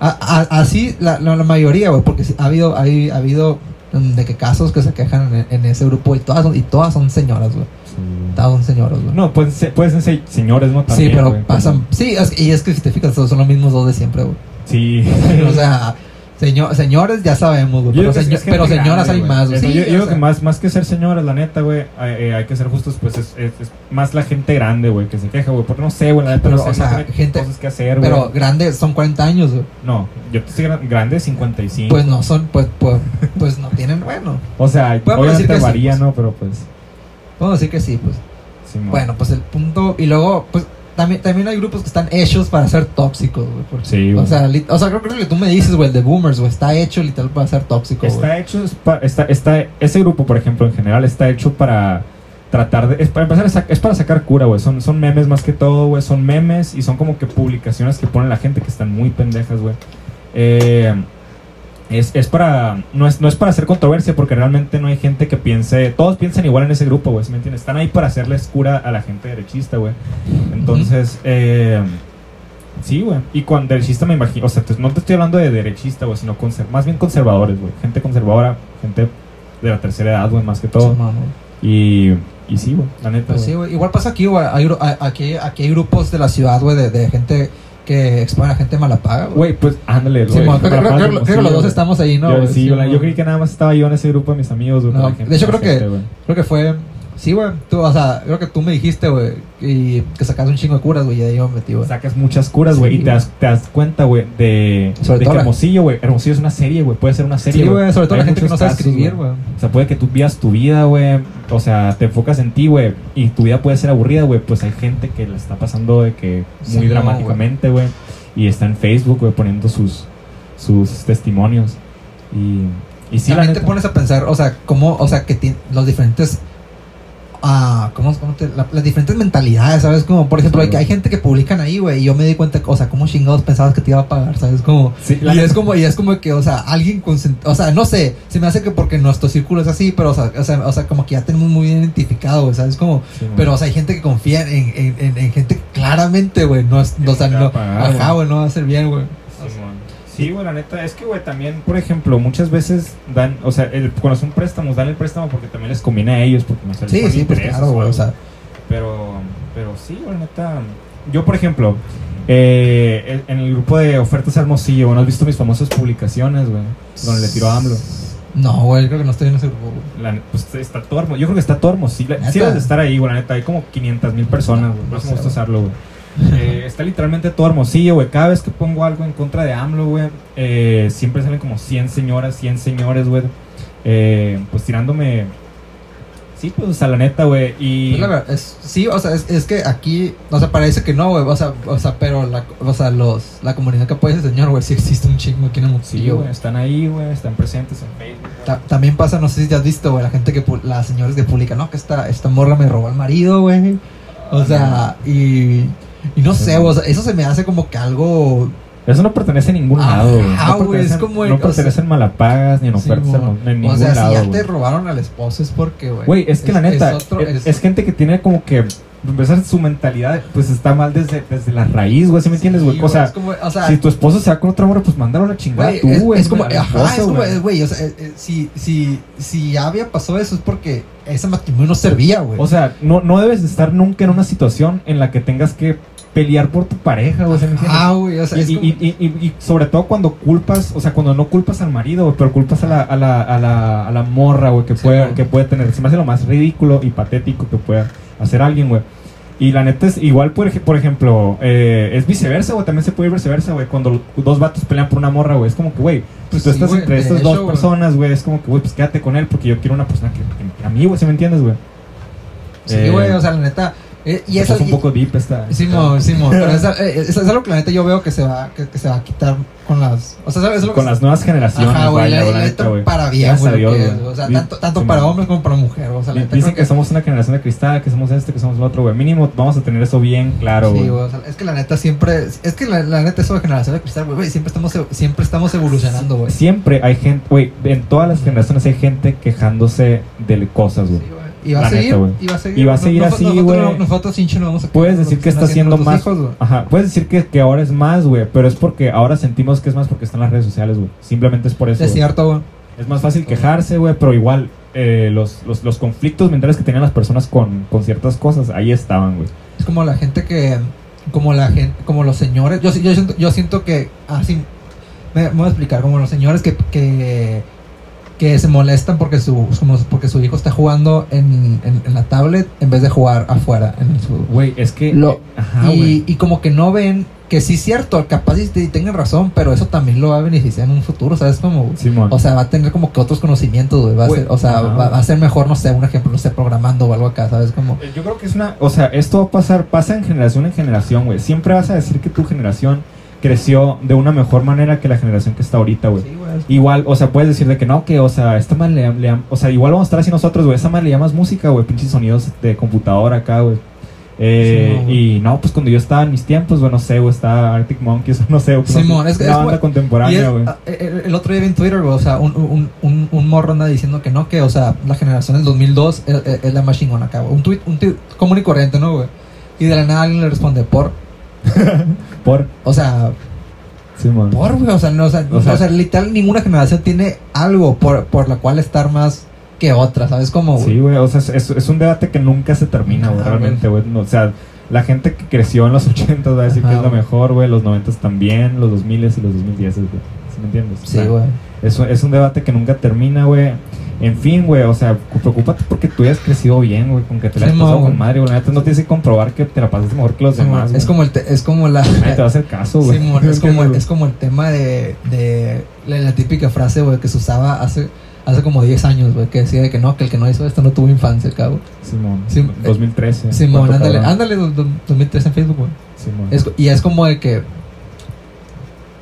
a- a- así la, la, la mayoría, güey, porque sí, ha habido, hay, ha habido mm, de que casos que se quejan en, en ese grupo y todas son, y todas son señoras, güey, Sí, todas son señoras, güey. No, pueden ser, pueden ser señores, ¿no? sí, También, pero güey, pasan, como- sí, es- y es que si te fijas, son los mismos dos de siempre, güey. Sí. o sea, señor, señores ya sabemos, güey. Pero, seño- pero señoras grande, hay güey. más, güey. Sí, yo, yo o digo sea, que más, más que ser señoras, la neta, güey, hay, eh, hay que ser justos, pues es, es, es más la gente grande, güey, que se queja, güey, porque no sé, güey, la neta, Pero, no sé, o sea, no gente- cosas que hacer, güey. Pero grandes son 40 años, güey. No, yo te estoy gran- grande, 55. Pues no son, pues, pues, pues no tienen, bueno. O sea, Podemos decir obviamente que sí, varía, pues. ¿no? Pero pues, Podemos decir que sí, pues. sí. Bueno, pues el punto. Y luego, pues también, también hay grupos que están hechos para ser tóxicos, güey. porque- Sí, güey. O sea, lit- o sea, creo, creo que tú me dices, güey, el de Boomers, güey, está hecho literal para ser tóxico, güey. Está hecho, está, está, ese grupo, por ejemplo, en general, está hecho para tratar de... Es para empezar, es para sacar cura, güey. Son, son memes más que todo, güey. Son memes y son como que publicaciones que pone la gente que están muy pendejas, güey. Eh, es, es para... No es, no es para hacer controversia porque realmente no hay gente que piense... Todos piensan igual en ese grupo, güey. ¿sí ¿Me entiendes? Están ahí para hacerles cura a la gente derechista, güey. Entonces, eh, Sí, güey. Y con derechista me imagino, o sea, no te estoy hablando de derechista, güey, sino más bien conservadores, güey. Gente conservadora, gente de la tercera edad, güey, más que todo. Sí. Y, y sí, güey, la neta, Pues sí, güey. Igual pasa aquí, güey. Hay Aquí, aquí hay grupos de la ciudad, güey, de, de gente que expone a gente mala paga, güey. Pues ándale, Sí, creo, creo que los dos estamos ahí, ¿no? Yo, sí, yo creí que nada más estaba yo en ese grupo de mis amigos, de hecho, creo que-. Creo que fue. Sí, güey. Tú, o sea, creo que tú me dijiste, güey, y que sacas un chingo de curas, güey, y ahí yo me metí, güey. Sacas muchas curas, güey, Sí, y te das, te das cuenta, güey, de, Sobre de todo que la- Hermosillo, güey, Hermosillo es una serie, güey, puede ser una serie, Sí, güey, sobre todo Hay la gente que no sabe escribir, güey. O sea, puede que tú vivas tu vida, güey. O sea, te enfocas en ti, güey. Y tu vida puede ser aburrida, güey. Pues hay gente que la está pasando de que muy dramáticamente, güey. Y está en Facebook, güey, poniendo sus, sus testimonios. Y, y sí, la También te neta. pones a pensar, o sea, cómo, o sea, que los diferentes. ¿Cómo, cómo te- la- las diferentes mentalidades, ¿sabes? Como, por ejemplo, hay gente que publican ahí, güey, y yo me di cuenta, o sea, cómo chingados pensabas que te iba a pagar, ¿sabes? Como, Sí, y es como, y es como que, o sea, alguien con, o sea, no sé, se me hace que porque nuestro círculo es así, pero, o sea, o sea, o sea, como que ya tenemos muy bien identificado, güey, ¿sabes? Como, Sí, pero, o sea, hay gente que confía en, en, en, en gente que claramente, güey, no es, Que o sea, no ajá, güey, no va a ser bien, güey. Sí, güey, la neta, es que, güey, también, por ejemplo, muchas veces dan, o sea, el, cuando son préstamos, dan el préstamo porque también les conviene a ellos, porque no se les Sí, sí, pues claro, güey, o sea, Pero, pero sí, güey, neta. Yo, por ejemplo, eh, en el grupo de ofertas Hermosillo, ¿no has visto mis famosas publicaciones, güey? Donde le tiró a AMLO. no, güey, creo que no estoy en ese grupo, güey. La- pues está todo hermoso. Yo creo que está todo Hermosillo. Sí, debes de estar ahí, güey, la neta. Hay como 500 mil personas, güey. No me gusta usarlo, güey. Eh, está literalmente todo Hermosillo, güey. Cada vez que pongo algo en contra de AMLO, güey, eh, siempre salen como 100 señoras, 100 señores, güey. Eh, pues tirándome. Sí, pues a la neta, güey. Y. Pues la verdad, es, sí, o sea, es, es que aquí, o sea, parece que no, güey, o sea, o sea, pero la, o sea, los, la comunidad que apoya ese señor, güey, sí existe un chingo aquí en el Sí, güey. Están ahí, güey. Están presentes en Facebook. Ta- también pasa, no sé si te has visto, güey, la gente que, las señoras que publican, no, que esta, esta morra me robó al marido, güey. O sea, y, y no Sí. sé, o sea, eso se me hace como que algo, Eso no pertenece a ningún Ajá, lado, güey. güey, No es pertenece, como el- no o sea- pertenece en Malapagas ni en Sí, ofertas mo. en ningún o sea, lado, si ya te robaron al esposo es porque, güey. Güey, es que la neta, es, otro- es gente que tiene como que, empezar, su mentalidad, pues está mal desde, desde la raíz, güey, ¿sí me entiendes, güey? Sí, o sea, o sea, si tu esposo se va con otra morra, pues mándalo a la chingada tú, güey. es como, ajá, es como, güey. o sea, eh, eh, si, si, si ya había pasado eso es porque ese matrimonio no servía, güey. O sea, no, no debes de estar nunca en una situación en la que tengas que pelear por tu pareja, güey, ah, güey, o sea, Y, como- y- y- y sobre todo cuando culpas, o sea, cuando no culpas al marido, pero culpas a la, a la, a la, a la morra, güey, que, Sí, puede, güey. que puede tener. Se me hace lo más ridículo y patético que pueda hacer alguien, güey. Y la neta es igual, por, ej- por ejemplo, eh, es viceversa, güey. También se puede ir viceversa, güey. Cuando dos vatos pelean por una morra, güey. Es como que, güey, Pues tú sí, estás güey, entre estas hecho, dos güey. personas, güey. Es como que, güey, pues quédate con él porque yo quiero una persona que, que a mí, güey, ¿sí me entiendes, güey? sí, eh, güey, o sea, la neta. Eh, y Eso eso es un poco deep esta. Simón, Simón, pero es, eh, es, es algo que la neta yo veo que se va, que, que se va a quitar con las, o sea, ¿sabes? Es con las nuevas generaciones, Ajá, güey, vaya, la, neta güey. para bien, güey, es, o sea, tanto, tanto para hombres como para mujeres, o sea, la Di- neta Dicen que somos una generación de cristal, que somos este, que somos lo otro, güey. Mínimo vamos a tener eso bien claro, Sí, güey. güey, o sea, es que la neta siempre, es que la, la neta eso de generación de cristal, güey, güey, siempre estamos, siempre estamos evolucionando, güey. Siempre hay gente, güey, en todas las generaciones hay gente quejándose de cosas, güey. Y va a seguir, neta, y va a seguir. Y va a Nos- seguir nos- así, nosotros güey. no- Nosotros, hincho, no vamos a Puedes decir que está haciendo más. Hijos, güey. Ajá, puedes decir que, que ahora es más, güey, pero es porque ahora sentimos que es más porque están las redes sociales, güey. Simplemente es por eso. Es cierto, güey. Es más fácil quejarse, güey, pero igual eh, los, los, los conflictos mentales que tenían las personas con, con ciertas cosas, ahí estaban, güey. Es como la gente que. Como la gente. Como los señores. Yo, yo, siento, yo siento que. Así. Me, me voy a explicar. Como los señores que. que que se molestan porque su, como porque su hijo está jugando en, en, en la tablet en vez de jugar afuera en su, Güey, es que... Lo- Ajá, y, y como que no ven que sí es cierto, capaz y, tengan razón, pero eso también lo va a beneficiar en un futuro, ¿sabes? Como, Simón. o sea, va a tener como que otros conocimientos, güey, va a Güey, ser, o sea, va, va a ser mejor, no sé, un ejemplo, no sé, programando o algo acá, ¿sabes? Como, Yo creo que es una, o sea, esto va a pasar, pasa en generación en generación, güey. Siempre vas a decir que tu generación creció de una mejor manera que la generación que está ahorita, güey. sí. Igual, o sea, puedes decir de que no, que, o sea, esta man le, le- o sea, igual vamos a estar así nosotros, güey. Esta man le llamas música, güey, pinches sonidos de computadora acá, güey. Eh, Sí, y no, pues cuando yo estaba en mis tiempos, güey, no sé, güey, estaba Arctic Monkeys, no sé, güey, Simón, no es que- es banda contemporánea, güey. a- el, el otro día vi en Twitter, güey, o sea, un, un, un, un morro anda diciendo que no, que, o sea, la generación del 2002 es, es- es la más chingona acá, güey. Un tweet, un tweet común y corriente, ¿no, güey? Y de la nada alguien le responde, por, Por, o sea. Por, güey, o sea, no, o sea, O sea- o sea, literal, ninguna generación tiene algo por, por la cual estar más que otra, ¿sabes cómo, güey? Sí, güey, o sea, es, un debate que nunca se termina, güey, Ah, realmente, güey. No, o sea, la gente que creció en los 80 va a decir Ajá, que es lo mejor, güey, los 90 también, los 2000 y los 2010, güey. ¿Sí me entiendes? O Sí, sea, güey. Es, es un debate que nunca termina, güey. En fin, güey, o sea, preocúpate porque tú hayas crecido bien, güey, con que te la Sí, has pasado con madre, güey. La neta no tienes que comprobar que te la pasaste mejor que los Sí, demás, es como el te- es como la Nadie te va a hacer caso, güey. Sí, es como ¿Entiendes, es como el tema de, de la, la típica frase, güey, que se usaba hace hace como 10 años, güey, que decía de que no, que el que no hizo esto no tuvo infancia, cabrón. Simón, Sí, 2013. Simón, ¿cuánto ándale, cabrón? ándale, do- do- 2003 en Facebook, güey. Simón. Es- y es como de que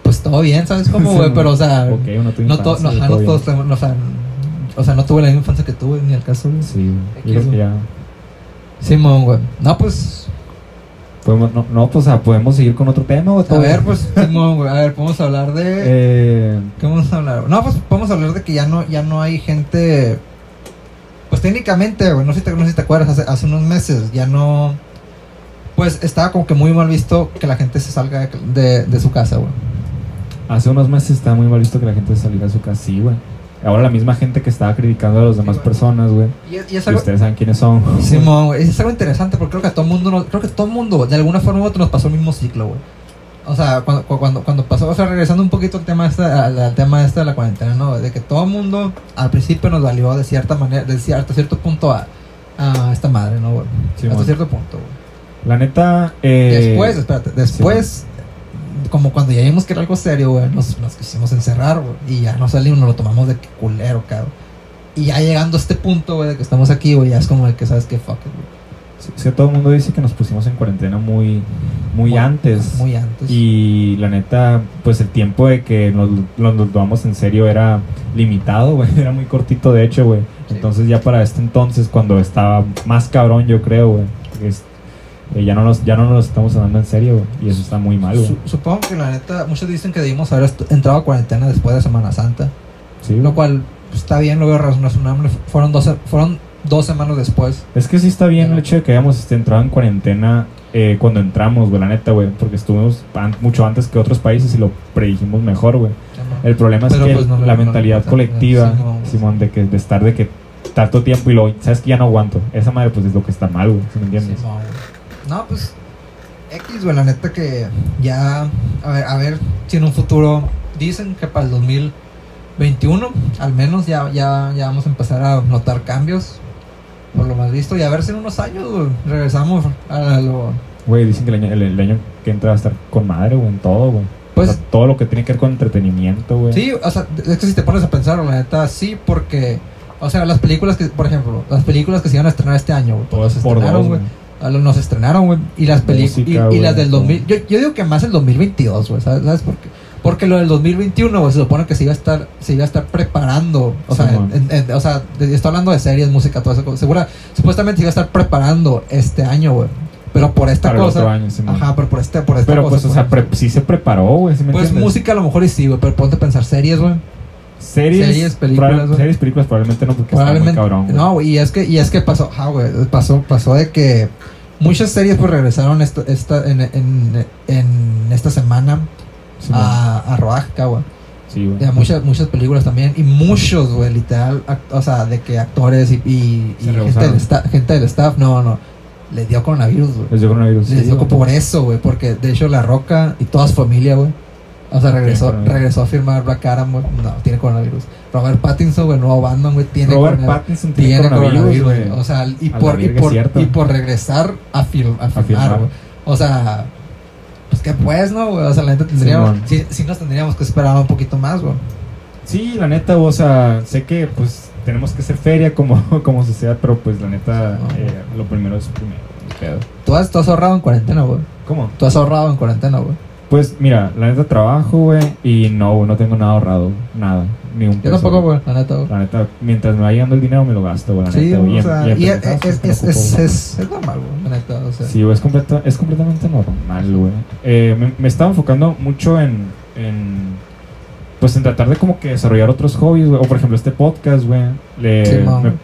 pues todo bien, ¿sabes cómo, güey? Pero o sea, Ok, uno tuvo no, to- no, ajá, no todos tenemos, o sea, o sea, no tuve la misma infancia que tuve ni el caso, güey. Sí, Aquí, yo creo que güey. ya. Simón, güey. No, pues Podemos, no, no, pues, o sea, podemos seguir con otro tema, güey. A ver, pues, Simón, güey, a ver, podemos hablar de... Eh, ¿Qué vamos a hablar? No, pues podemos hablar de que ya no, ya no hay gente... Pues técnicamente, güey, no sé si te, no sé si te acuerdas, hace, hace unos meses ya no... Pues estaba como que muy mal visto que la gente se salga de, de- de su casa, güey. hace unos meses estaba muy mal visto que la gente saliera a su casa, sí, güey. Ahora la misma gente que estaba criticando a las demás personas, güey. Y, es- y es Y algo... ustedes saben quiénes son. Simón, güey, es algo interesante porque creo que a todo mundo, nos- creo que todo mundo, de alguna forma u otra, nos pasó el mismo ciclo, güey. O sea, cuando, cu- cuando, cuando pasó, o sea, regresando un poquito al tema este, al, al tema este de la cuarentena, ¿no? De que todo mundo al principio nos valió de cierta manera, de cier- hasta cierto punto a, a esta madre, ¿no, güey? Hasta cierto punto, güey. La neta, eh, Después, espérate, después, como cuando ya vimos que era algo serio, güey, nos, nos quisimos encerrar, güey, y ya no salimos, nos lo tomamos de que culero, cabrón. Y ya llegando a este punto, güey, de que estamos aquí, güey, ya es como de que, ¿sabes qué? Fuck it, güey. sí, sí, todo el mundo dice que nos pusimos en cuarentena muy, muy, antes. Muy antes. Y la neta, pues el tiempo de que nos, nos lo tomamos en serio era limitado, güey. Era muy cortito, de hecho, güey. Sí. Entonces ya para este entonces, cuando estaba más cabrón, yo creo, güey. Eh, ya, no nos, ya no nos estamos tomando en serio, y eso está muy mal. Su- supongo que la neta, muchos dicen que debimos haber entrado a cuarentena después de Semana Santa. Sí, Lo cual pues, está bien, lo veo raz- razonable. Fueron dos, fueron dos semanas después. Es que sí está bien el hecho de que hayamos este, entrado en cuarentena eh, cuando entramos, güey, la neta, güey, porque estuvimos an- mucho antes que otros países y lo predijimos mejor, güey. El problema Pero, es que pues, no, la mentalidad no, no, colectiva, Simón. De que de estar de que tanto tiempo y luego, sabes que ya no aguanto. Esa madre, pues es lo que está mal, güey, ¿sí me entiendes? Güey. No, pues X, güey, la neta que ya, a ver, a ver si en un futuro dicen que para el 2021, al menos ya, ya, ya vamos a empezar a notar cambios, por lo más visto, y a ver si en unos años güey, regresamos a lo... Güey, dicen que el año, el, el año que entra va a estar con madre, güey, en todo, güey. Pues- O sea, todo lo que tiene que ver con entretenimiento, güey. Sí, o sea, es que si te pones a pensar, la neta, sí, porque, o sea, las películas que, por ejemplo, las películas que se iban a estrenar este año, güey, Todo se estrenaron, güey. Nos estrenaron, güey. Y las películas. Y, las del todo. 2000. Yo, yo digo que más el 2022, güey. ¿Sabes, ¿Sabes por qué? Porque lo del 2021, güey, se supone que se iba a estar, se iba a estar preparando. O sea, en- en- o sea, estoy hablando de series, música, todo eso. Segura, supuestamente se iba a estar preparando este año, güey. Pero por esta Para cosa. año, Simón. ajá, pero por este, por esta Pero cosa. pues, o sea, ejemplo. pre- sí se preparó, güey, ¿sí Pues entiendes? música a lo mejor y sí, güey. Pero ponte a pensar series, güey. Series, series, películas, series, películas probablemente no, porque está muy Probablemente. cabrón. no, y es que, y es que pasó, ah, pasó, pasó de que muchas series pues regresaron esta, esta, en, en, en esta semana a, a rodaje, güey. sí, güey. Muchas, muchas películas también. Y muchos, güey, literal, act- o sea, de que actores y, y, Se y gente, del sta- gente del staff, no, no, les dio coronavirus, güey. Les dio coronavirus. Les sí, dio güey. por eso, güey, porque de hecho La Roca y toda su familia, güey. O sea, regresó, regresó a firmar Black Adam, güey. No, tiene coronavirus. Robert Pattinson, güey, nuevo Batman, güey, tiene Robert coronavirus. Pattinson tiene, Tiene coronavirus, güey. O sea, y por, y, por, y por regresar a, fil- a filmar, filmar. güey. O sea, pues que pues, ¿no, güey? O sea, la neta tendríamos. Simón. Sí, sí nos tendríamos que esperar un poquito más, güey. Sí, la neta, o sea, sé que pues tenemos que ser feria como, como sociedad, pero pues la neta, Sí. eh, lo primero es primero. Tú has, tú has ahorrado en cuarentena, güey. ¿Cómo? Tú has ahorrado en cuarentena, güey. Pues mira, la neta trabajo, güey, y no, no tengo nada ahorrado, nada, ni un Yo peso. tampoco, güey, la neta, güey. La neta, mientras me va llegando el dinero me lo gasto, güey, la Sí, neta. y o en- sea, y y es, es, es, es, ocupo, es, es normal, güey, la neta, o sea. Sí, güey, es, completa, es completamente normal, güey. Eh, me, me estaba enfocando mucho en, en, pues, en tratar de como que desarrollar otros hobbies, güey. O, por ejemplo, este podcast, güey. Le, Sí,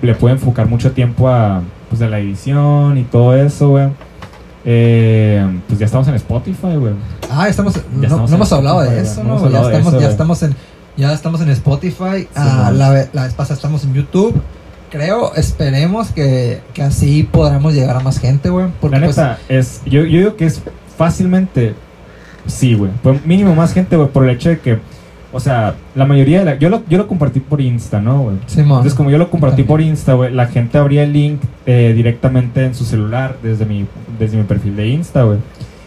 le puedo enfocar mucho tiempo a, pues, a la edición y todo eso, güey. Eh, pues ya estamos en Spotify, güey. Ah, estamos, no, estamos no en hemos hablado Spotify, de eso, No ya estamos, eso, ya estamos en, ya estamos en Spotify. Ah, man. la, la vez pasada estamos en YouTube. Creo, esperemos que, que así podamos llegar a más gente, güey. Porque La pues, neta, es, yo, yo digo que es fácilmente, sí, güey. Pues mínimo más gente, güey, por el hecho de que, o sea, la mayoría de la, yo lo, yo lo compartí por Insta, ¿no, güey? Simón. Entonces, como yo lo compartí por Insta, güey, la gente abría el link eh, directamente en su celular desde mi, desde mi perfil de Insta, güey.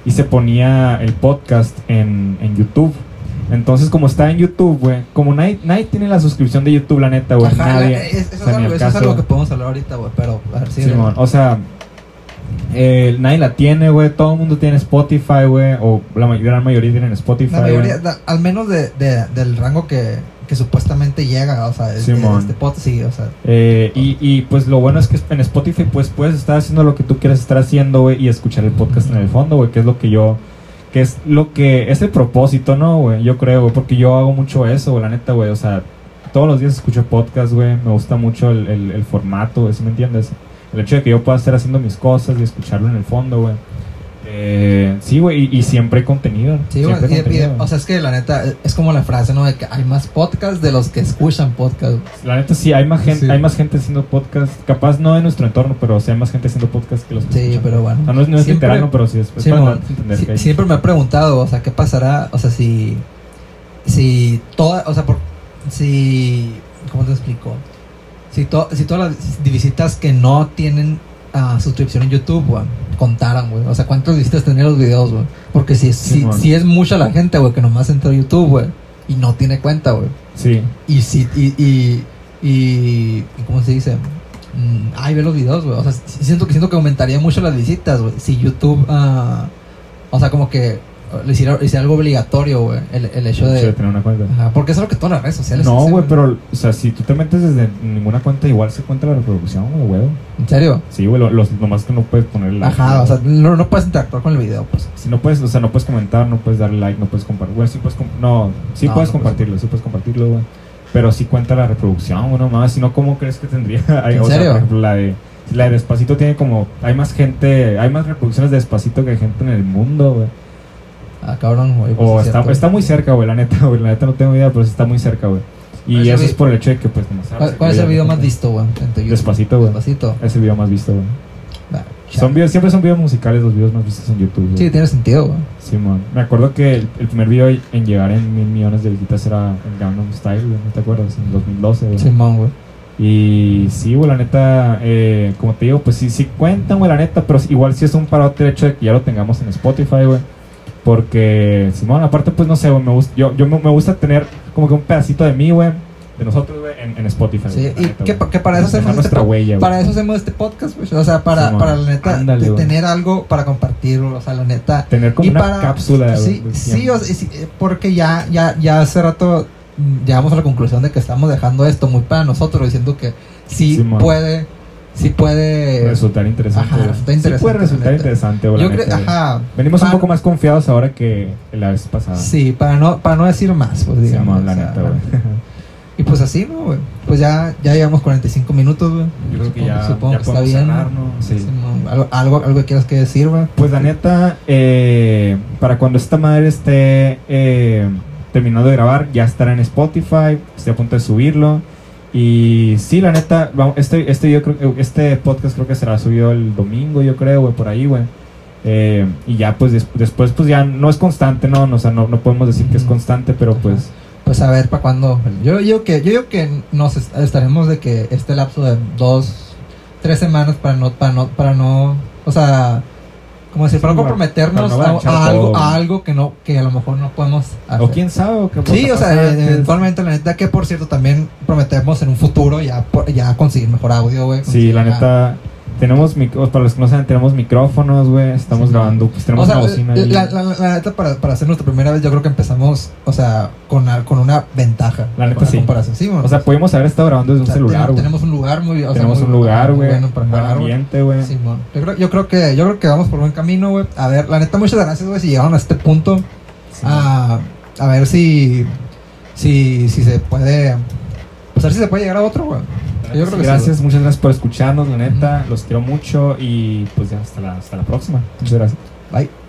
Y se ponía el podcast en, en YouTube. Entonces, como está en YouTube, güey, como nadie, nadie tiene la suscripción de YouTube, la neta, güey, nadie. es- eso, o es sea, ni algo, al eso es caso. algo que podemos hablar ahorita, güey. Pero, a ver, sí. Simón, o sea, eh, nadie la tiene, güey, todo el mundo tiene Spotify, güey, o la gran mayoría tienen Spotify. La mayoría, al menos de, de- del rango que, que supuestamente llega, o sea, este, este pot, sí, o sea. Eh, y, y pues lo bueno es que en Spotify pues puedes estar haciendo lo que tú quieras estar haciendo, güey, y escuchar el podcast en el fondo, güey, que es lo que yo, que es lo que, es el propósito, ¿no, güey? Yo creo, güey, porque yo hago mucho eso, güey, la neta, güey, o sea, todos los días escucho podcast, güey, me gusta mucho el, el, el formato, ¿sí me entiendes? El hecho de que yo pueda estar haciendo mis cosas y escucharlo en el fondo, güey. Eh, sí, güey, y, y siempre hay contenido. Sí, güey, o sea, es que la neta, es como la frase, ¿no? De que hay más podcasts de los que escuchan podcasts. La neta sí, hay más gente, Sí. hay más gente haciendo podcast, capaz no en nuestro entorno, pero sí hay más gente haciendo podcast que los que Sí, escuchan. pero bueno. O sea, no es, no es Siempre- literal, no, pero sí es, Sí, entender Sí, siempre me he preguntado, o sea, ¿qué pasará? O sea, si. Si toda. O sea, por, si. ¿Cómo te explico? Si, to- si todas las visitas que no tienen ah, suscripción en YouTube, güey, contaran, güey. O sea, ¿cuántas visitas tendrían los videos, güey? Porque si, si, Simón. si es mucha la gente, güey, que nomás entra a YouTube, güey, y no tiene cuenta, güey. Sí, Y si. Y, y, y, y ¿Cómo se dice? Mm, Ay, ve los videos, güey. O sea, siento que siento que aumentaría mucho las visitas, güey. Si YouTube. ah, o sea, como que. Hiciera, hiciera algo obligatorio, güey, el, el hecho de... tener una cuenta. Ajá, porque es lo que todas las redes sociales No, güey, pero, o sea, si tú te metes desde ninguna cuenta, igual se cuenta la reproducción, güey, güey. ¿En serio? Sí, güey, lo, los, nomás que no puedes poner like. Ajá, güey. o sea, no, no puedes interactuar con el video, pues. Si no puedes, o sea, no puedes comentar, no puedes darle like, no puedes compartir. Bueno, sí puedes, com- no, sí No, puedes no puedes. compartirlo, sí puedes compartirlo, güey. Pero sí cuenta la reproducción, güey. Si no, ¿cómo crees que tendría? ¿En o sea, serio? por ejemplo, la de, la de Despacito tiene como, hay más gente, hay más reproducciones de Despacito que gente en el mundo, güey. Ah, cabrón, güey. pues, O es está, muy cerca, güey, la neta, güey. La neta no tengo idea, pero sí está muy cerca, güey. ¿Cuál Y eso es por el hecho de que, pues, nomás ¿Cuál, cuál es el video más visto, güey? en? Despacito, güey. Despacito. Es el video más visto, güey. Son videos, siempre son videos musicales los videos más vistos en YouTube, güey. Sí, tiene sentido, güey. Simón. Me acuerdo que el, el primer video en llegar en mil millones de visitas era el Gangnam Style, güey, ¿no te acuerdas? En 2012, güey. Simón, güey. Y sí, güey, la neta, eh, como te digo, pues sí, sí cuentan, güey, la neta, pero igual sí es un parote el hecho de que ya lo tengamos en Spotify, güey. Porque, Simón, aparte, pues no sé, me gusta, yo, yo me, me gusta tener como que un pedacito de mí, güey, de nosotros, güey, en, en Spotify. Sí, y neta, que, para eso hacemos nuestra este, po- huella, para eso hacemos este podcast, güey. O sea, para, Simón. para la neta Ándale, tener algo para compartir, o sea, la neta. Tener como y una para- cápsula, Sí, sí, o sea, sí, eh, porque ya, ya, ya hace rato mm, llegamos a la conclusión de que estamos dejando esto muy para nosotros, diciendo que sí Simón. puede, sí puede. resultar interesante. Ajá, resulta Sí interesante, puede resultar interesante, yo la creo, ajá. Venimos para- un poco más confiados ahora que la vez pasada. Sí, para no, para no decir más, pues digamos. Simón, la o sea, neta, güey. Y pues así, ¿no, güey? Pues ya, ya llevamos 45 minutos, güey. Yo creo que Supongo- ya, supongo ya que está bien. cerrar, ¿no? Sí. ¿Algo, algo, algo que quieras que decir, güey? Pues la neta, eh, para cuando esta madre esté eh, terminando de grabar, ya estará en Spotify, estoy a punto de subirlo. Y sí, la neta, este, este, yo creo, este podcast creo que será subido el domingo, yo creo, güey, por ahí, güey. Eh, y ya, pues des- después, pues ya no es constante, ¿no? O sea, no, no podemos decir que es constante, pero pues Pues a ver para cuándo. Yo digo que, yo digo que nos est- estaremos de que este lapso de dos, tres semanas para no, para no, para no, o sea, como decir, para no Sí, para- comprometernos no a- a, algo, a algo que no, que a lo mejor no podemos hacer. O quién sabe, o qué Sí, o sea, que- eventualmente la neta que por cierto también prometemos en un futuro ya, ya conseguir mejor audio, güey. Sí, la neta, tenemos, para los que no saben, tenemos micrófonos, güey, estamos Sí. grabando, pues tenemos o sea, una bocina la, la- la- la neta, para, para hacer nuestra primera vez, yo creo que empezamos, o sea, con, con una ventaja. La neta, sí. comparación. Sí, bueno, O sea, pudimos haber estado grabando desde o sea, un celular, güey. tenemos un lugar muy, o sea, Tenemos muy- un lugar, güey. bueno para un buen güey. Yo creo, yo creo que yo creo que vamos por buen camino, güey. A ver, la neta, muchas gracias, güey, si llegaron a este punto. Sí. A, a ver si, si, si se puede, pues a ver si se puede llegar a otro, güey. Yo creo que sí, gracias, muchas gracias por escucharnos, la neta. Los quiero mucho y pues ya hasta la, hasta la próxima. Muchas gracias. Bye.